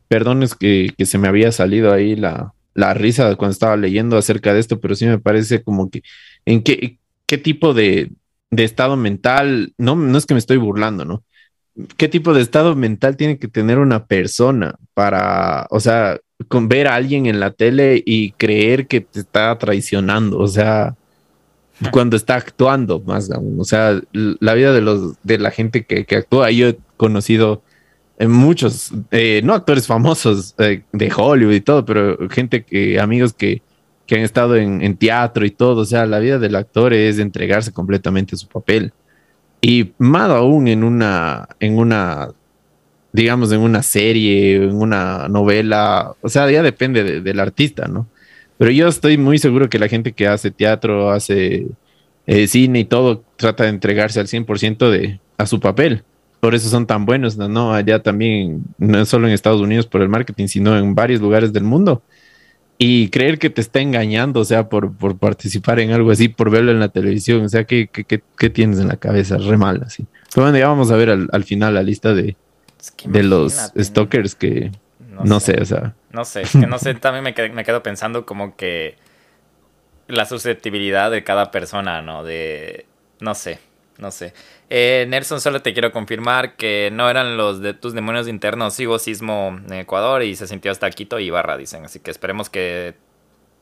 perdones que, que se me había salido ahí la, la, risa cuando estaba leyendo acerca de esto, pero sí me parece como que en qué, qué tipo de, de estado mental, no, no es que me estoy burlando, ¿no? ¿Qué tipo de estado mental tiene que tener una persona para, o sea, con ver a alguien en la tele y creer que te está traicionando? O sea, cuando está actuando más aún. O sea, la vida de los de la gente que, actúa. Yo he conocido en muchos, eh, no actores famosos eh, de Hollywood y todo, pero gente que, amigos que, que han estado en, en, teatro y todo. O sea, la vida del actor es entregarse completamente a su papel. Y más aún en una, en una, digamos, en una serie, en una novela. O sea, ya depende del artista, ¿no? Pero yo estoy muy seguro que la gente que hace teatro, hace eh, cine y todo, trata de entregarse al 100% de, a su papel. Por eso son tan buenos, ¿no? Allá también, no solo en Estados Unidos por el marketing, sino en varios lugares del mundo. Y creer que te está engañando, o sea, por, por participar en algo así, por verlo en la televisión, o sea, ¿qué, qué, qué, tienes en la cabeza? Re mal, así. Pero bueno, ya vamos a ver al, al final la lista de, de los stalkers que, no, sé. o sea. No sé, es que no sé, <laughs> también me quedo, me quedo pensando como que la susceptibilidad de cada persona, ¿no? De, no sé, no sé. Eh, Nelson, solo te quiero confirmar que no eran los de tus demonios internos. Sigo sismo en Ecuador y se sintió hasta Quito y Barra, dicen. Así que esperemos que,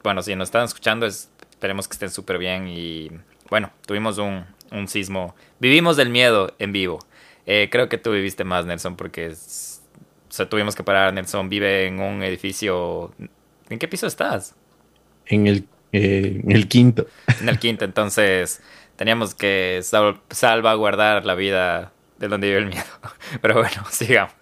bueno, si nos están escuchando, esperemos que estén súper bien. Y bueno, tuvimos un, un, sismo. Vivimos del miedo en vivo. Eh, creo que tú viviste más, Nelson, porque es, o sea, tuvimos que parar. Nelson vive en un edificio. ¿En qué piso estás? En el, eh, en el quinto. En el quinto, entonces teníamos que salvaguardar la vida de donde vive el miedo. <laughs> Pero bueno, <laughs> sigamos.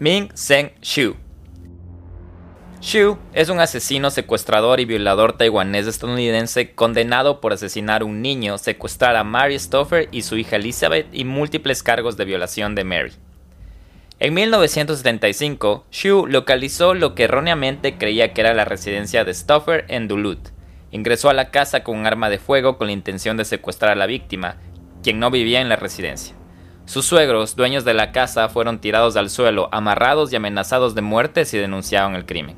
Ming Seng Shu. Shu es un asesino, secuestrador y violador taiwanés estadounidense condenado por asesinar a un niño, secuestrar a Mary Stoffer y su hija Elizabeth y múltiples cargos de violación de Mary. En 1975, Shu localizó lo que erróneamente creía que era la residencia de Stoffer en Duluth. Ingresó a la casa con un arma de fuego con la intención de secuestrar a la víctima, quien no vivía en la residencia. Sus suegros, dueños de la casa, fueron tirados al suelo, amarrados y amenazados de muerte si denunciaban el crimen.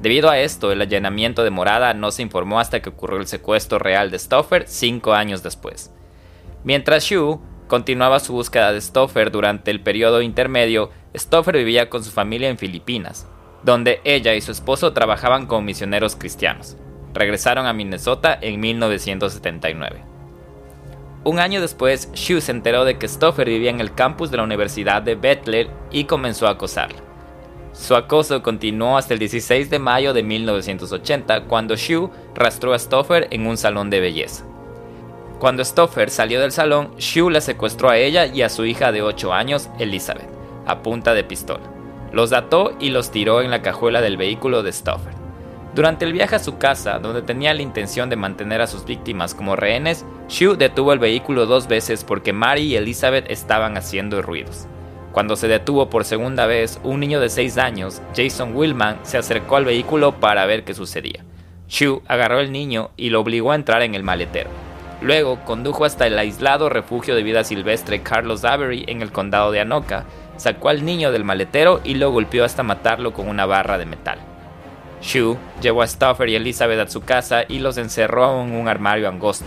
Debido a esto, el allanamiento de morada no se informó hasta que ocurrió el secuestro real de Stoffer cinco años después. Mientras Shu continuaba su búsqueda de Stoffer durante el periodo intermedio, Stoffer vivía con su familia en Filipinas, donde ella y su esposo trabajaban como misioneros cristianos. Regresaron a Minnesota en 1979. Un año después, Shu se enteró de que Stoffer vivía en el campus de la Universidad de Bethlehem y comenzó a acosarla. Su acoso continuó hasta el 16 de mayo de 1980, cuando Shu rastró a Stoffer en un salón de belleza. Cuando Stoffer salió del salón, Shu la secuestró a ella y a su hija de 8 años, Elizabeth, a punta de pistola. Los ató y los tiró en la cajuela del vehículo de Stoffer. Durante el viaje a su casa, donde tenía la intención de mantener a sus víctimas como rehenes, Shu detuvo el vehículo dos veces porque Mary y Elizabeth estaban haciendo ruidos. Cuando se detuvo por segunda vez, un niño de 6 años, Jason Willman, se acercó al vehículo para ver qué sucedía. Shu agarró al niño y lo obligó a entrar en el maletero. Luego condujo hasta el aislado refugio de vida silvestre Carlos Avery en el condado de Anoka, sacó al niño del maletero y lo golpeó hasta matarlo con una barra de metal. Shu llevó a Stoffer y Elizabeth a su casa y los encerró en un armario angosto.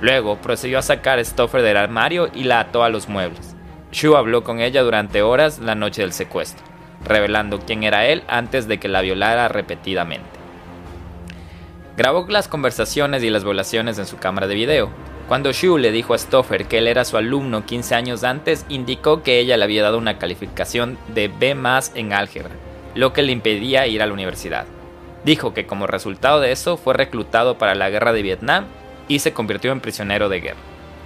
Luego procedió a sacar a Stoffer del armario y la ató a los muebles. Shu habló con ella durante horas la noche del secuestro, revelando quién era él antes de que la violara repetidamente. Grabó las conversaciones y las violaciones en su cámara de video. Cuando Shu le dijo a Stoffer que él era su alumno 15 años antes, indicó que ella le había dado una calificación de B en álgebra, lo que le impedía ir a la universidad. Dijo que como resultado de eso fue reclutado para la guerra de Vietnam y se convirtió en prisionero de guerra.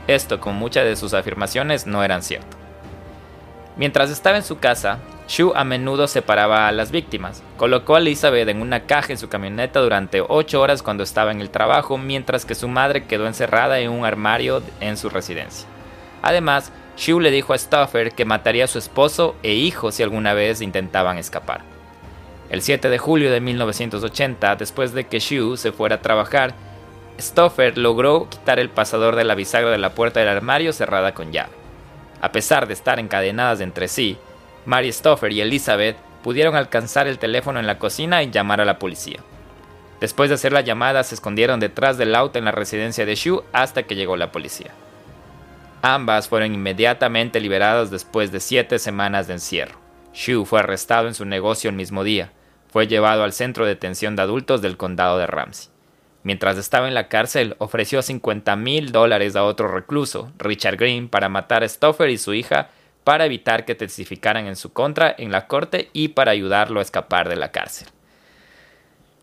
Esto, con muchas de sus afirmaciones, no eran cierto. Mientras estaba en su casa, Shu a menudo separaba a las víctimas. Colocó a Elizabeth en una caja en su camioneta durante 8 horas cuando estaba en el trabajo, mientras que su madre quedó encerrada en un armario en su residencia. Además, Shu le dijo a Stoffer que mataría a su esposo e hijo si alguna vez intentaban escapar. El 7 de julio de 1980, después de que Shu se fuera a trabajar, Stoffer logró quitar el pasador de la bisagra de la puerta del armario cerrada con llave. A pesar de estar encadenadas entre sí, Mary Stoffer y Elizabeth pudieron alcanzar el teléfono en la cocina y llamar a la policía. Después de hacer la llamada, se escondieron detrás del auto en la residencia de Shu hasta que llegó la policía. Ambas fueron inmediatamente liberadas después de siete semanas de encierro. Shu fue arrestado en su negocio el mismo día. Fue llevado al centro de detención de adultos del condado de Ramsey. Mientras estaba en la cárcel, ofreció 50 mil dólares a otro recluso, Richard Green, para matar a Stoffer y su hija para evitar que testificaran en su contra en la corte y para ayudarlo a escapar de la cárcel.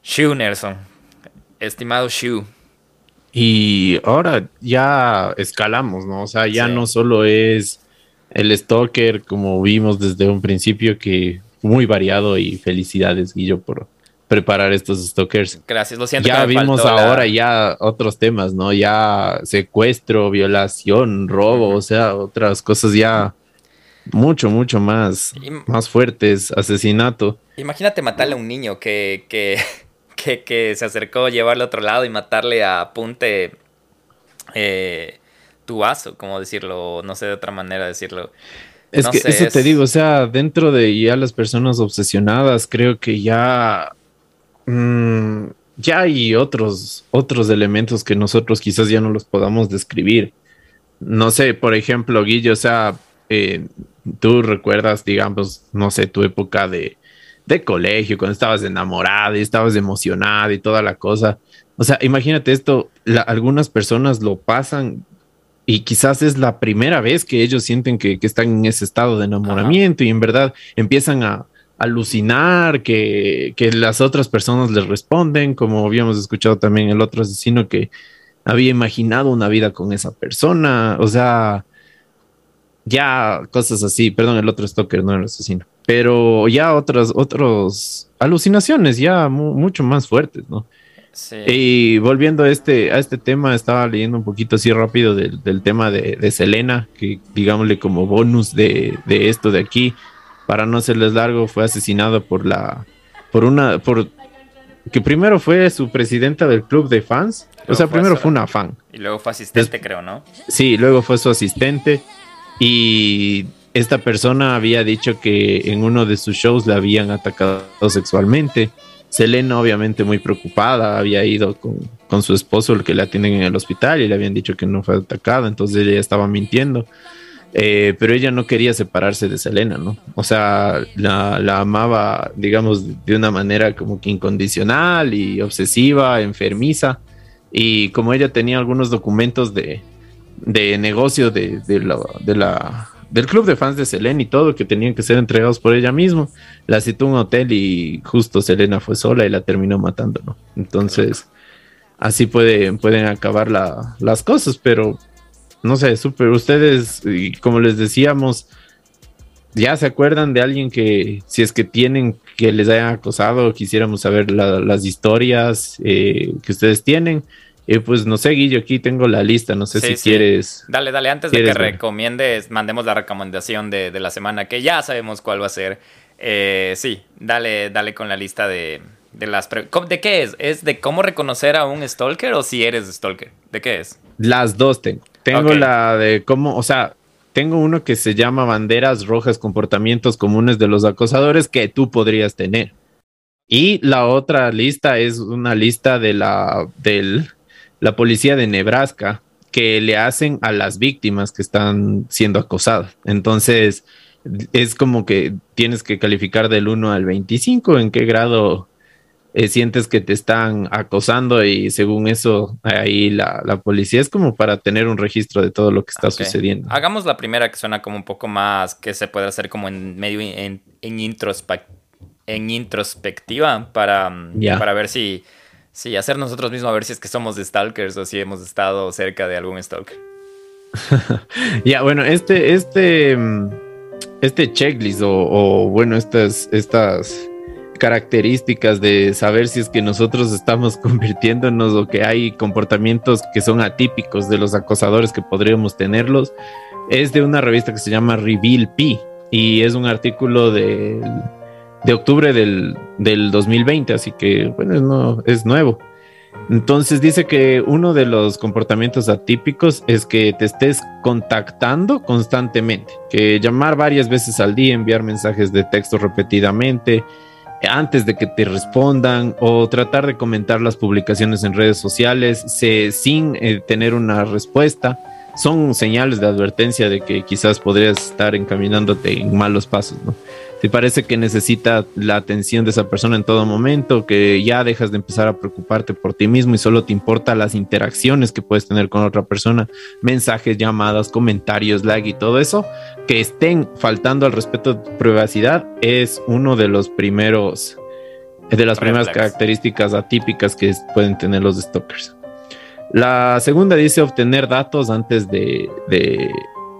Shu Nelson, estimado Shu. Y ahora ya escalamos, ¿no? O sea, ya no solo es el stalker como vimos desde un principio, que muy variado y felicidades, Guillo, por preparar estos stalkers. Gracias, lo siento. Ya vimos ahora ya otros temas, ¿no? Ya secuestro, violación, robo, o sea, otras cosas ya mucho, mucho más, más fuertes, asesinato. Imagínate matarle a un niño que, <laughs> que, que, se acercó a llevarlo a otro lado y matarle a punte eh, tu vaso, como decirlo, no sé de otra manera decirlo. Es que eso te digo, o sea, dentro de ya las personas obsesionadas, creo que ya, mm, ya hay otros, otros elementos que nosotros quizás ya no los podamos describir. No sé, por ejemplo, Guillo, o sea, eh, tú recuerdas, digamos, no sé, tu época de, colegio, cuando estabas enamorada y estabas emocionada y toda la cosa. O sea, imagínate esto, algunas personas lo pasan y quizás es la primera vez que ellos sienten que, están en ese estado de enamoramiento y en verdad empiezan a alucinar que, que, las otras personas les responden, como habíamos escuchado también el otro asesino que había imaginado una vida con esa persona, o sea, ya cosas así, perdón, el otro stalker, no el asesino, pero ya otras, otros alucinaciones ya mucho más fuertes, ¿no? Sí. Y volviendo a este, a este tema, estaba leyendo un poquito así rápido del, tema de, Selena, que digámosle como bonus de, esto de aquí, para no hacerles largo, fue asesinado por la, por una, por, que primero fue su presidenta del club de fans, o sea, primero fue una fan. Y luego fue asistente, creo, ¿no? Sí, luego fue su asistente y esta persona había dicho que en uno de sus shows la habían atacado sexualmente. Selena, obviamente muy preocupada, había ido con, su esposo, el que la atienden en el hospital, y le habían dicho que no fue atacada, entonces ella estaba mintiendo. Eh, pero ella no quería separarse de Selena, ¿no? O sea, la, la, amaba, digamos, de una manera como que incondicional y obsesiva, enfermiza. Y como ella tenía algunos documentos de, de negocio de, la, del club de fans de Selena y todo, que tenían que ser entregados por ella misma. La citó un hotel y justo Selena fue sola y la terminó matando, ¿no? Entonces, así pueden acabar las cosas, pero no sé, súper. Ustedes, como les decíamos, ya se acuerdan de alguien que, si es que tienen, que les hayan acosado, quisiéramos saber las historias eh, que ustedes tienen. Eh, pues no sé, Guillo, aquí tengo la lista, no sé si quieres. Dale, dale, antes de que recomiendes, mandemos la recomendación de, la semana, que ya sabemos cuál va a ser. Eh, sí, dale, dale con la lista de, de las... ¿De qué es? ¿Es de cómo reconocer a un stalker o si eres stalker? ¿De qué es? Las dos tengo. Tengo la de cómo, o sea, tengo uno que se llama banderas rojas, comportamientos comunes de los acosadores que tú podrías tener. Y la otra lista es una lista de la, del, la policía de Nebraska que le hacen a las víctimas que están siendo acosadas. Entonces, es como que tienes que calificar del 1 al 25 en qué grado eh, sientes que te están acosando y según eso ahí la, policía es como para tener un registro de todo lo que está sucediendo. Hagamos la primera que suena como un poco más que se puede hacer como en medio en, en, en introspectiva para, para ver si Sí, hacer nosotros mismos a ver si es que somos stalkers o si hemos estado cerca de algún stalker. <laughs> ya, bueno, este, este, mm, este checklist o, bueno, estas, estas características de saber si es que nosotros estamos <laughs> convirtiéndonos o que hay comportamientos que son atípicos de los acosadores que podríamos tenerlos, es de una revista que se llama Reveal P y es un artículo del de octubre del, 2020, así que bueno, es, nuevo. Entonces dice que uno de los comportamientos atípicos es que te estés contactando constantemente, que llamar varias veces al día, enviar mensajes de texto repetidamente antes de que te respondan o tratar de comentar las publicaciones en redes sociales sin eh, tener una respuesta. Son señales de advertencia de que quizás podrías estar encaminándote en malos pasos, ¿no? Si parece que necesita la atención de esa persona en todo momento, que ya dejas de empezar a preocuparte por ti mismo y solo te importa las interacciones que puedes tener con otra persona, mensajes, llamadas, comentarios, lag y todo eso, que estén faltando al respeto de tu privacidad, es uno de los primeros, de las primeras características atípicas que pueden tener los stalkers. La segunda dice obtener datos antes de de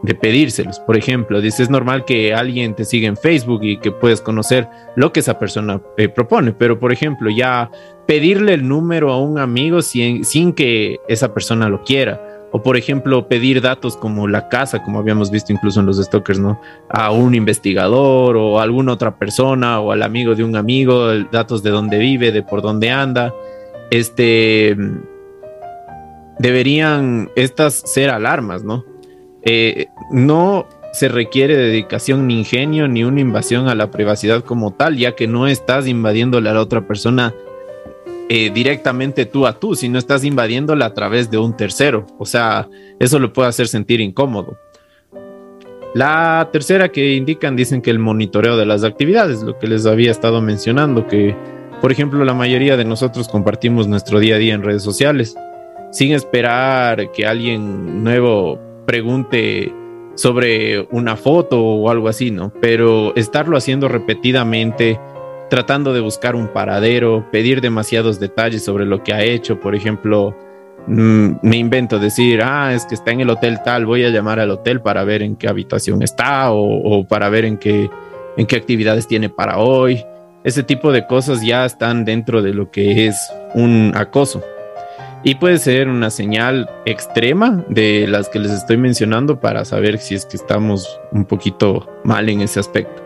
pedírselos. Por ejemplo, dice, es normal que alguien te siga en Facebook y que puedes conocer lo que esa persona eh, propone, pero por ejemplo, ya pedirle el número a un amigo sin, sin que esa persona lo quiera. O por ejemplo, pedir datos como la casa, como habíamos visto incluso en los stalkers, ¿no? A un investigador o a alguna otra persona o al amigo de un amigo, datos de dónde vive, de por dónde anda. Este deberían estas ser alarmas, ¿no? Eh, no se requiere dedicación ni ingenio ni una invasión a la privacidad como tal, ya que no estás invadiéndole a la otra persona eh, directamente tú a tú, sino estás invadiéndola a través de un tercero. O sea, eso lo puede hacer sentir incómodo. La tercera que indican dicen que el monitoreo de las actividades, lo que les había estado mencionando, que por ejemplo la mayoría de nosotros compartimos nuestro día a día en redes sociales, sin esperar que alguien nuevo pregunte sobre una foto o algo así, ¿no? Pero estarlo haciendo repetidamente, tratando de buscar un paradero, pedir demasiados detalles sobre lo que ha hecho, por ejemplo, mm, me invento decir, ah, es que está en el hotel tal, voy a llamar al hotel para ver en qué habitación está o, para ver en qué, en qué actividades tiene para hoy. Ese tipo de cosas ya están dentro de lo que es un acoso y puede ser una señal extrema de las que les estoy mencionando para saber si es que estamos un poquito mal en ese aspecto.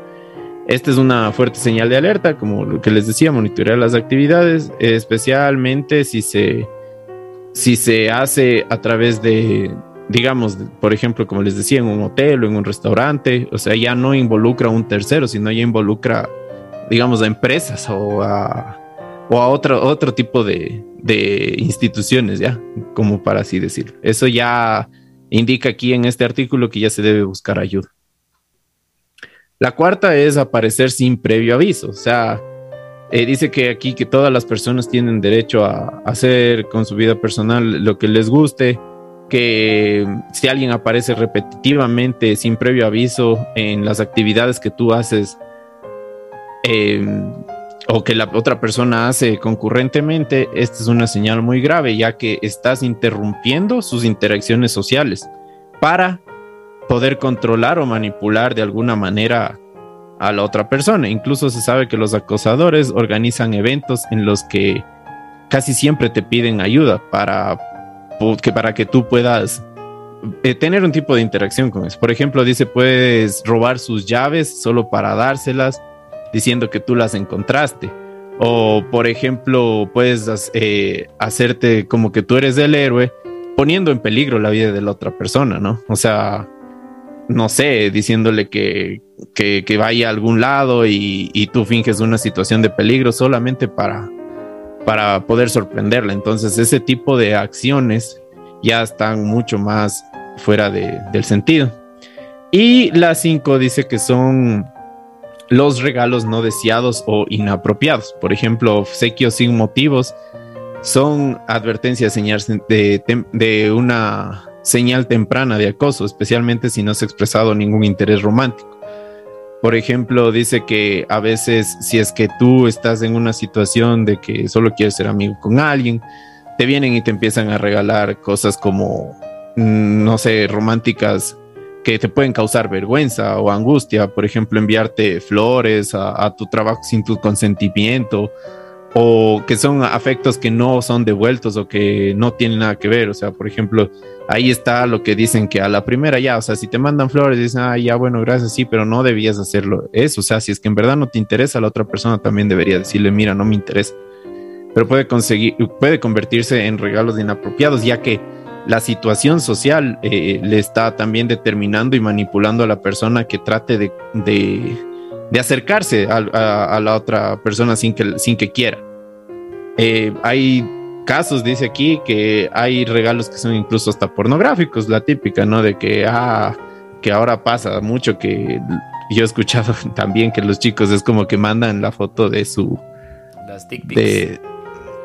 Esta es una fuerte señal de alerta, como lo que les decía, monitorear las actividades, especialmente si se, si se hace a través de, digamos, por ejemplo, como les decía, en un hotel o en un restaurante, o sea, ya no involucra a un tercero, sino ya involucra, digamos, a empresas o a, o a otro, otro tipo de, de instituciones, ya, como para así decirlo. Eso ya indica aquí en este artículo que ya se debe buscar ayuda. La cuarta es aparecer sin previo aviso, o sea, eh, dice que aquí que todas las personas tienen derecho a hacer con su vida personal lo que les guste, que si alguien aparece repetitivamente sin previo aviso en las actividades que tú haces em, o que la otra persona hace concurrentemente, esta es una señal muy grave ya que estás interrumpiendo sus interacciones sociales para poder controlar o manipular de alguna manera a la otra persona. Incluso se sabe que los acosadores organizan eventos en los que casi siempre te piden ayuda para que, para que tú puedas eh, tener un tipo de interacción con eso. Por ejemplo, dice, puedes robar sus llaves solo para dárselas, diciendo que tú las encontraste. O, por ejemplo, puedes eh, hacerte como que tú eres el héroe, poniendo en peligro la vida de la otra persona, ¿no? O sea, no sé, diciéndole que, que, vaya a algún lado y, tú finges una situación de peligro solamente para, para poder sorprenderla. Entonces, ese tipo de acciones ya están mucho más fuera de, del sentido. Y la 5 dice que son los regalos no deseados o inapropiados. Por ejemplo, obsequios sin motivos son advertencias de, de una señal temprana de acoso, especialmente si no se ha expresado ningún interés romántico. Por ejemplo, dice que a veces si es que tú estás en una situación de que solo quieres ser amigo con alguien, te vienen y te empiezan a regalar cosas como, mm, no sé, románticas que te pueden causar vergüenza o angustia. Por ejemplo, enviarte flores a, tu trabajo sin tu consentimiento o que son afectos que no son devueltos o que no tienen nada que ver. O sea, por ejemplo, ahí está lo que dicen que a la primera ya, o sea, si te mandan flores, dicen, ah, ya, bueno, gracias, sí, pero no debías hacerlo. Eso, o sea, si es que en verdad no te interesa, la otra persona también debería decirle, mira, no me interesa. Pero puede conseguir, puede convertirse en regalos inapropiados, ya que la situación social eh, le está también determinando y manipulando a la persona que trate de de acercarse a, la otra persona sin que, sin que quiera. Eh, hay casos, dice aquí, que hay regalos que son incluso hasta pornográficos, la típica, ¿no? De que, ah, que ahora pasa mucho que yo he escuchado <laughs> también que los chicos es como que mandan la foto de su... Las dick pics. De,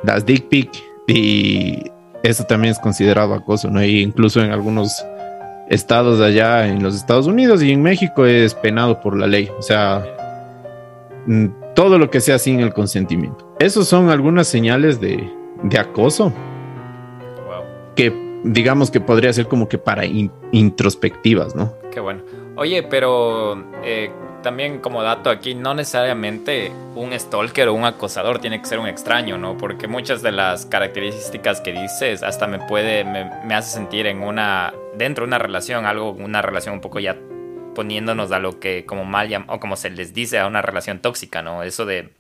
las dick pic y eso también es considerado acoso, ¿no? Y incluso en algunos estados allá en los Estados Unidos y en México es penado por la ley. O sea, mm, todo lo que sea sin el consentimiento. Esos son algunas señales de, acoso. Que digamos que podría ser como que para introspectivas, ¿no? Qué bueno. Oye, pero eh, también como dato aquí, no necesariamente un stalker o un acosador tiene que ser un extraño, ¿no? Porque muchas de las características que dices hasta me puede, me, hace sentir en una, dentro de una relación, algo, una relación un poco ya poniéndonos a lo que como mal o como se les dice a una relación tóxica, ¿no? Eso de,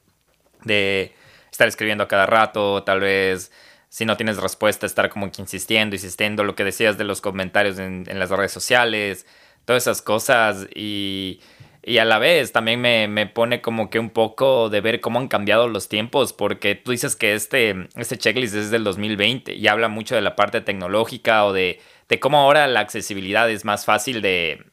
de estar escribiendo a cada rato, tal vez si no tienes respuesta, estar como que insistiendo, insistiendo, lo que decías de los comentarios en, en las redes sociales, todas esas cosas y y a la vez también me, pone como que un poco de ver cómo han cambiado los tiempos, porque tú dices que este, este checklist es del 2020 y habla mucho de la parte tecnológica o de, de cómo ahora la accesibilidad es más fácil de,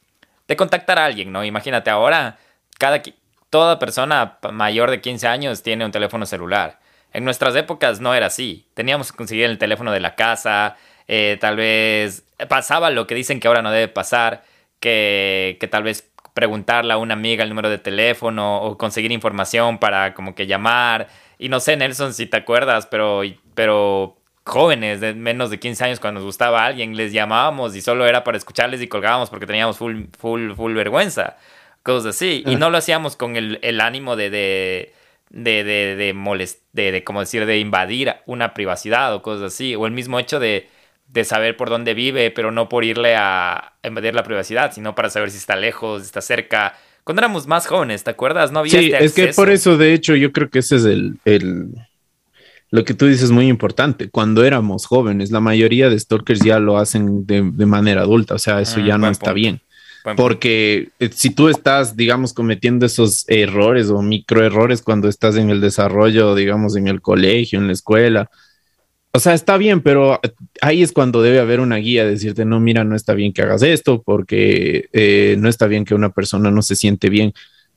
de contactar a alguien, ¿no? Imagínate, ahora cada, toda persona mayor de 15 años tiene un teléfono celular. En nuestras épocas no era así. Teníamos que conseguir el teléfono de la casa, eh, tal vez pasaba lo que dicen que ahora no debe pasar, que, que tal vez preguntarle a una amiga el número de teléfono o conseguir información para como que llamar. Y no sé, Nelson, si te acuerdas, pero, pero jóvenes de menos de 15 años cuando nos gustaba a alguien, les llamábamos y solo era para escucharles y colgábamos porque teníamos full, full, full vergüenza. Cosas así. Y no lo hacíamos con el, el ánimo de, de, de, de, de, molest, de, de, como decir, de invadir una privacidad o cosas así. O el mismo hecho de, de saber por dónde vive, pero no por irle a invadir la privacidad, sino para saber si está lejos, si está cerca. Cuando éramos más jóvenes, ¿te acuerdas? No había Sí, este es que por eso, de hecho, yo creo que ese es el, el, lo que tú dices muy importante. Cuando éramos jóvenes, la mayoría de stalkers ya lo hacen de, manera adulta, o sea, eso ah, ya no está bien. Porque eh, si tú estás, digamos, cometiendo esos errores o microerrores cuando estás en el desarrollo, digamos, en el colegio, en la escuela, o sea, está bien, pero ahí es cuando debe haber una guía, decirte, no, mira, no está bien que hagas esto, porque eh, no está bien que una persona no se siente bien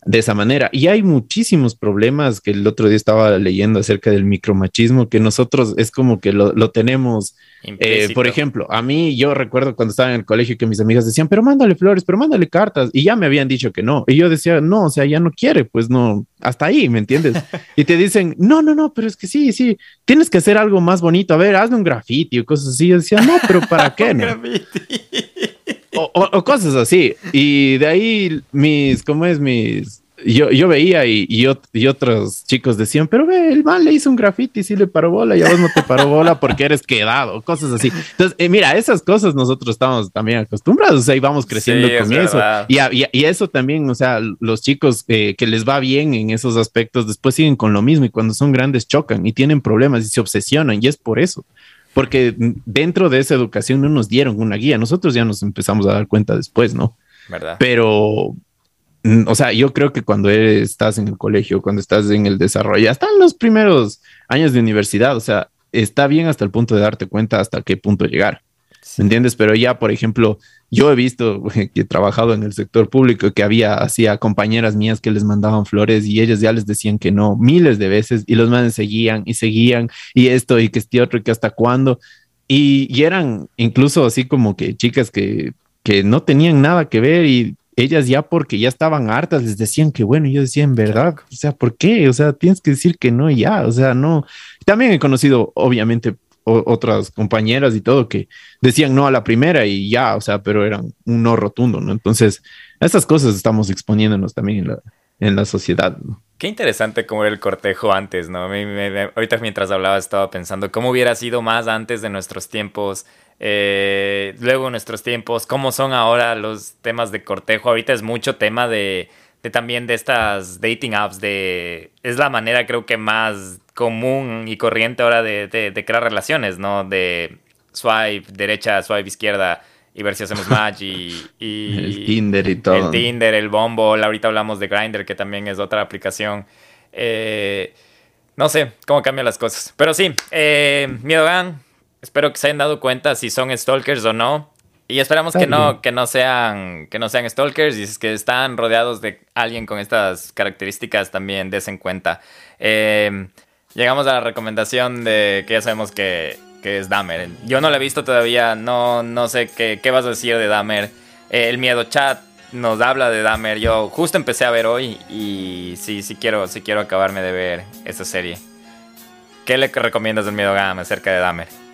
de esa manera. Y hay muchísimos problemas que el otro día estaba leyendo acerca del micromachismo, que nosotros es como que lo, tenemos. Eh, por ejemplo, a mí yo recuerdo cuando estaba en el colegio que mis amigas decían, pero mándale flores, pero mándale cartas. Y ya me habían dicho que no. Y yo decía, no, o sea, ya no quiere, pues no, hasta ahí, ¿me entiendes? <laughs> y te dicen, no, no, no, pero es que sí, sí, tienes que hacer algo más bonito. A ver, hazme un grafiti o cosas así. Yo decía, no, pero ¿para <laughs> qué? no? O, cosas así. Y de ahí mis, ¿cómo es? Mis, yo, yo veía y, y, otros chicos decían, pero ve, el man le hizo un graffiti y sí le paró bola y a vos no te paró bola porque eres quedado, cosas así. Entonces, eh, mira, esas cosas nosotros estamos también acostumbrados, o sea, y vamos creciendo con eso. Y, y, eso también, o sea, los chicos eh, que les va bien en esos aspectos, después siguen con lo mismo y cuando son grandes chocan y tienen problemas y se obsesionan y es por eso porque dentro de esa educación no nos dieron una guía, nosotros ya nos empezamos a dar cuenta después, ¿no? ¿Verdad? Pero, o sea, yo creo que cuando estás en el colegio, cuando estás en el desarrollo, hasta en los primeros años de universidad, o sea, está bien hasta el punto de darte cuenta hasta qué punto llegar. ¿Me entiendes? Pero ya, por ejemplo, yo he visto que he trabajado en el sector público que había así a compañeras mías que les mandaban flores y ellas ya les decían que no miles de veces y los manes seguían y seguían y esto y que este otro y que hasta cuándo. Y, y, eran incluso así como que chicas que, que no tenían nada que ver y ellas ya porque ya estaban hartas les decían que bueno, yo decía en verdad, o sea, ¿por qué? O sea, tienes que decir que no ya, o sea, no. También he conocido obviamente otras compañeras y todo que decían no a la primera y ya, o sea, pero eran un no rotundo, ¿no? Entonces, esas cosas estamos exponiéndonos también en la, en la sociedad, ¿no? Qué interesante cómo era el cortejo antes, ¿no? ahorita mientras hablaba estaba pensando cómo hubiera sido más antes de nuestros tiempos, eh, luego nuestros tiempos, cómo son ahora los temas de cortejo. Ahorita es mucho tema de, de también de estas dating apps, de es la manera creo que más común y corriente ahora de, de, crear relaciones, ¿no? De swipe derecha, swipe izquierda y ver si hacemos match <laughs> y, el Tinder y todo. El Tinder, el Bumble, ahorita hablamos de Grindr que también es otra aplicación. Eh, no sé cómo cambian las cosas. Pero sí, eh, espero que se hayan dado cuenta si son stalkers o no. Y esperamos que no, que no sean, que no sean stalkers y es que están rodeados de alguien con estas características también desen cuenta. Eh, llegamos a la recomendación de que ya sabemos que, es Dahmer. Yo no la he visto todavía, no, no sé qué, qué vas a decir de Dahmer. Eh, el miedo chat nos habla de Dahmer. Yo justo empecé a ver hoy y sí, sí quiero, sí quiero acabarme de ver esa serie. ¿Qué le recomiendas del miedo Gam acerca de Dahmer?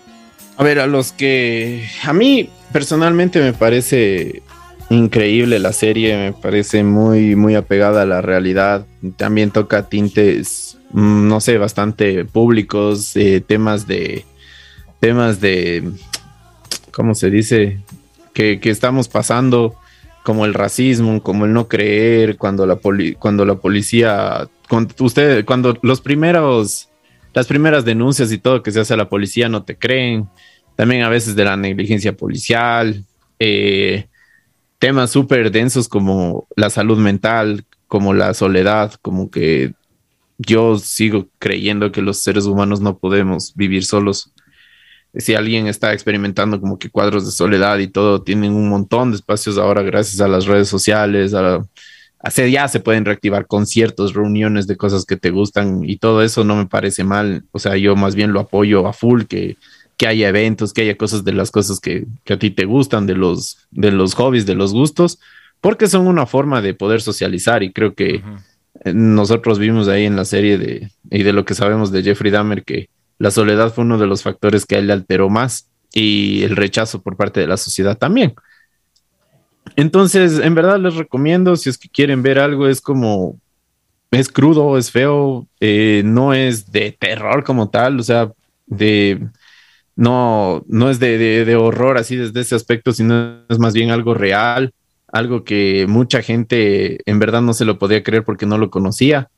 A ver, a los que a mí personalmente me parece increíble la serie, me parece muy muy apegada a la realidad. También toca tintes Mm, no sé, bastante públicos, eh, temas de, temas de, ¿cómo se dice? Que, estamos pasando, como el racismo, como el no creer, cuando la, cuando la policía, cuando usted, cuando los primeros, las primeras denuncias y todo que se hace a la policía no te creen, también a veces de la negligencia policial, eh, temas súper densos como la salud mental, como la soledad, como que yo sigo creyendo que los seres humanos no podemos vivir solos. Si alguien está experimentando como que cuadros de soledad y todo, tienen un montón de espacios ahora gracias a las redes sociales, a, ya se pueden reactivar conciertos, reuniones de cosas que te gustan y todo eso no me parece mal. O sea, yo más bien lo apoyo a full, que, que haya eventos, que haya cosas de las cosas que, a ti te gustan, de los, de los hobbies, de los gustos, porque son una forma de poder socializar y creo que nosotros vimos ahí en la serie de, y de lo que sabemos de Jeffrey Dahmer que la soledad fue uno de los factores que a él le alteró más y el rechazo por parte de la sociedad también. Entonces, en verdad les recomiendo, si es que quieren ver algo, es como, es crudo, es feo, eh, no es de terror como tal, o sea, de, no, no es de, de horror así desde ese aspecto, sino es más bien algo real algo que mucha gente en verdad no se lo podía creer porque no lo conocía,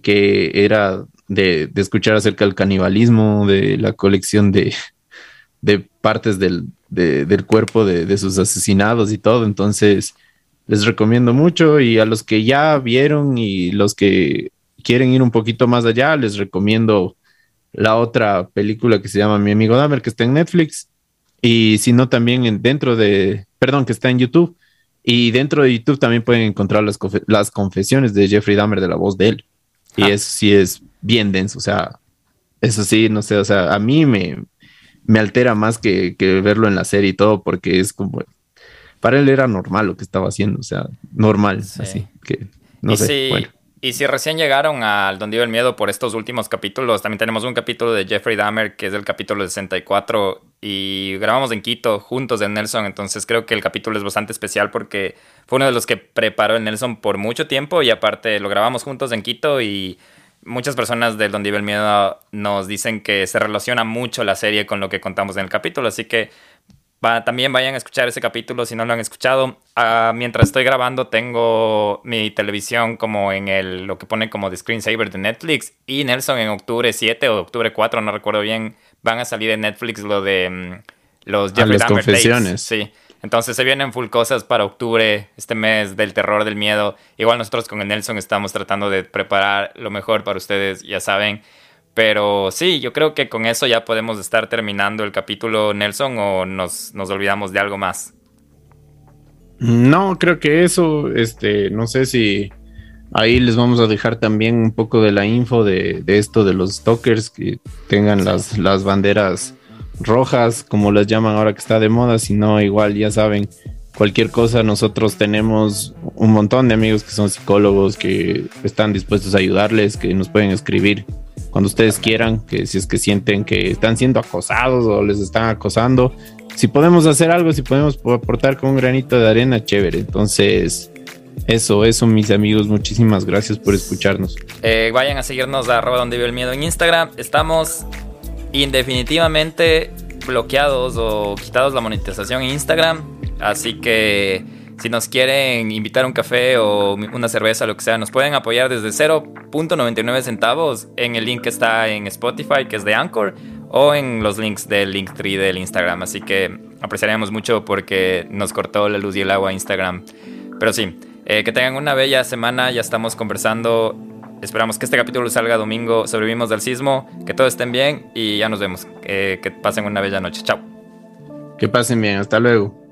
que era de, escuchar acerca del canibalismo, de la colección de, partes del, cuerpo de, sus asesinados y todo. Entonces, les recomiendo mucho y a los que ya vieron y los que quieren ir un poquito más allá, les recomiendo la otra película que se llama Mi amigo Dahmer, que está en Netflix. Y si no, también dentro de, perdón, que está en YouTube Y dentro de YouTube también pueden encontrar las, las confesiones de Jeffrey Dahmer de la voz de él. Y ah. eso sí es bien denso, o sea, eso sí, no sé, o sea, a mí me, me altera más que, que verlo en la serie y todo, porque es como, para él era normal lo que estaba haciendo, o sea, normal, así que, no sé, bueno. Y si recién llegaron al Donde iba el miedo por estos últimos capítulos, también tenemos un capítulo de Jeffrey Dahmer, que es el capítulo 64, y grabamos en Quito juntos de Nelson, entonces creo que el capítulo es bastante especial porque fue uno de los que preparó el Nelson por mucho tiempo y aparte lo grabamos juntos en Quito y muchas personas del Donde iba el miedo nos dicen que se relaciona mucho la serie con lo que contamos en el capítulo, así que también vayan a escuchar ese capítulo si no lo han escuchado. Ah, mientras estoy grabando tengo mi televisión como en el lo que pone como de screensaver de Netflix y Nelson en octubre 7 o octubre 4, no recuerdo bien, van a salir en Netflix lo de mm, los ah, Jeffrey Dahmer confesiones. Sí. Entonces se vienen full cosas para octubre, este mes del terror, del miedo. Igual nosotros con el Nelson estamos tratando de preparar lo mejor para ustedes, ya saben. Pero sí, yo creo que con eso ya podemos estar terminando el capítulo, Nelson, o nos, olvidamos de algo más. No, creo que eso, este, no sé si ahí les vamos a dejar también un poco de la info de, esto de los stalkers, que tengan las, las banderas rojas, como las llaman ahora que está de moda, si no, igual ya saben, cualquier cosa, nosotros tenemos un montón de amigos que son psicólogos, que están dispuestos a ayudarles, que nos pueden escribir cuando ustedes quieran, que si es que sienten que están siendo acosados o les están acosando, si podemos hacer algo, si podemos aportar con un granito de arena, chévere. Entonces, eso, eso, mis amigos, muchísimas gracias por escucharnos. Eh, vayan a seguirnos a donde vive el miedo en Instagram. Estamos indefinitivamente bloqueados o quitados la monetización en Instagram. Así que si nos quieren invitar un café o una cerveza, lo que sea, nos pueden apoyar desde 0.99 centavos en el link que está en Spotify, que es de Anchor, o en los links del Linktree del Instagram. Así que apreciaríamos mucho porque nos cortó la luz y el agua Instagram. Pero sí, eh, que tengan una bella semana, ya estamos conversando. Esperamos que este capítulo salga domingo. Sobrevivimos del sismo. Que todos estén bien y ya nos vemos. Eh, que pasen una bella noche. Chao. Que pasen bien. Hasta luego.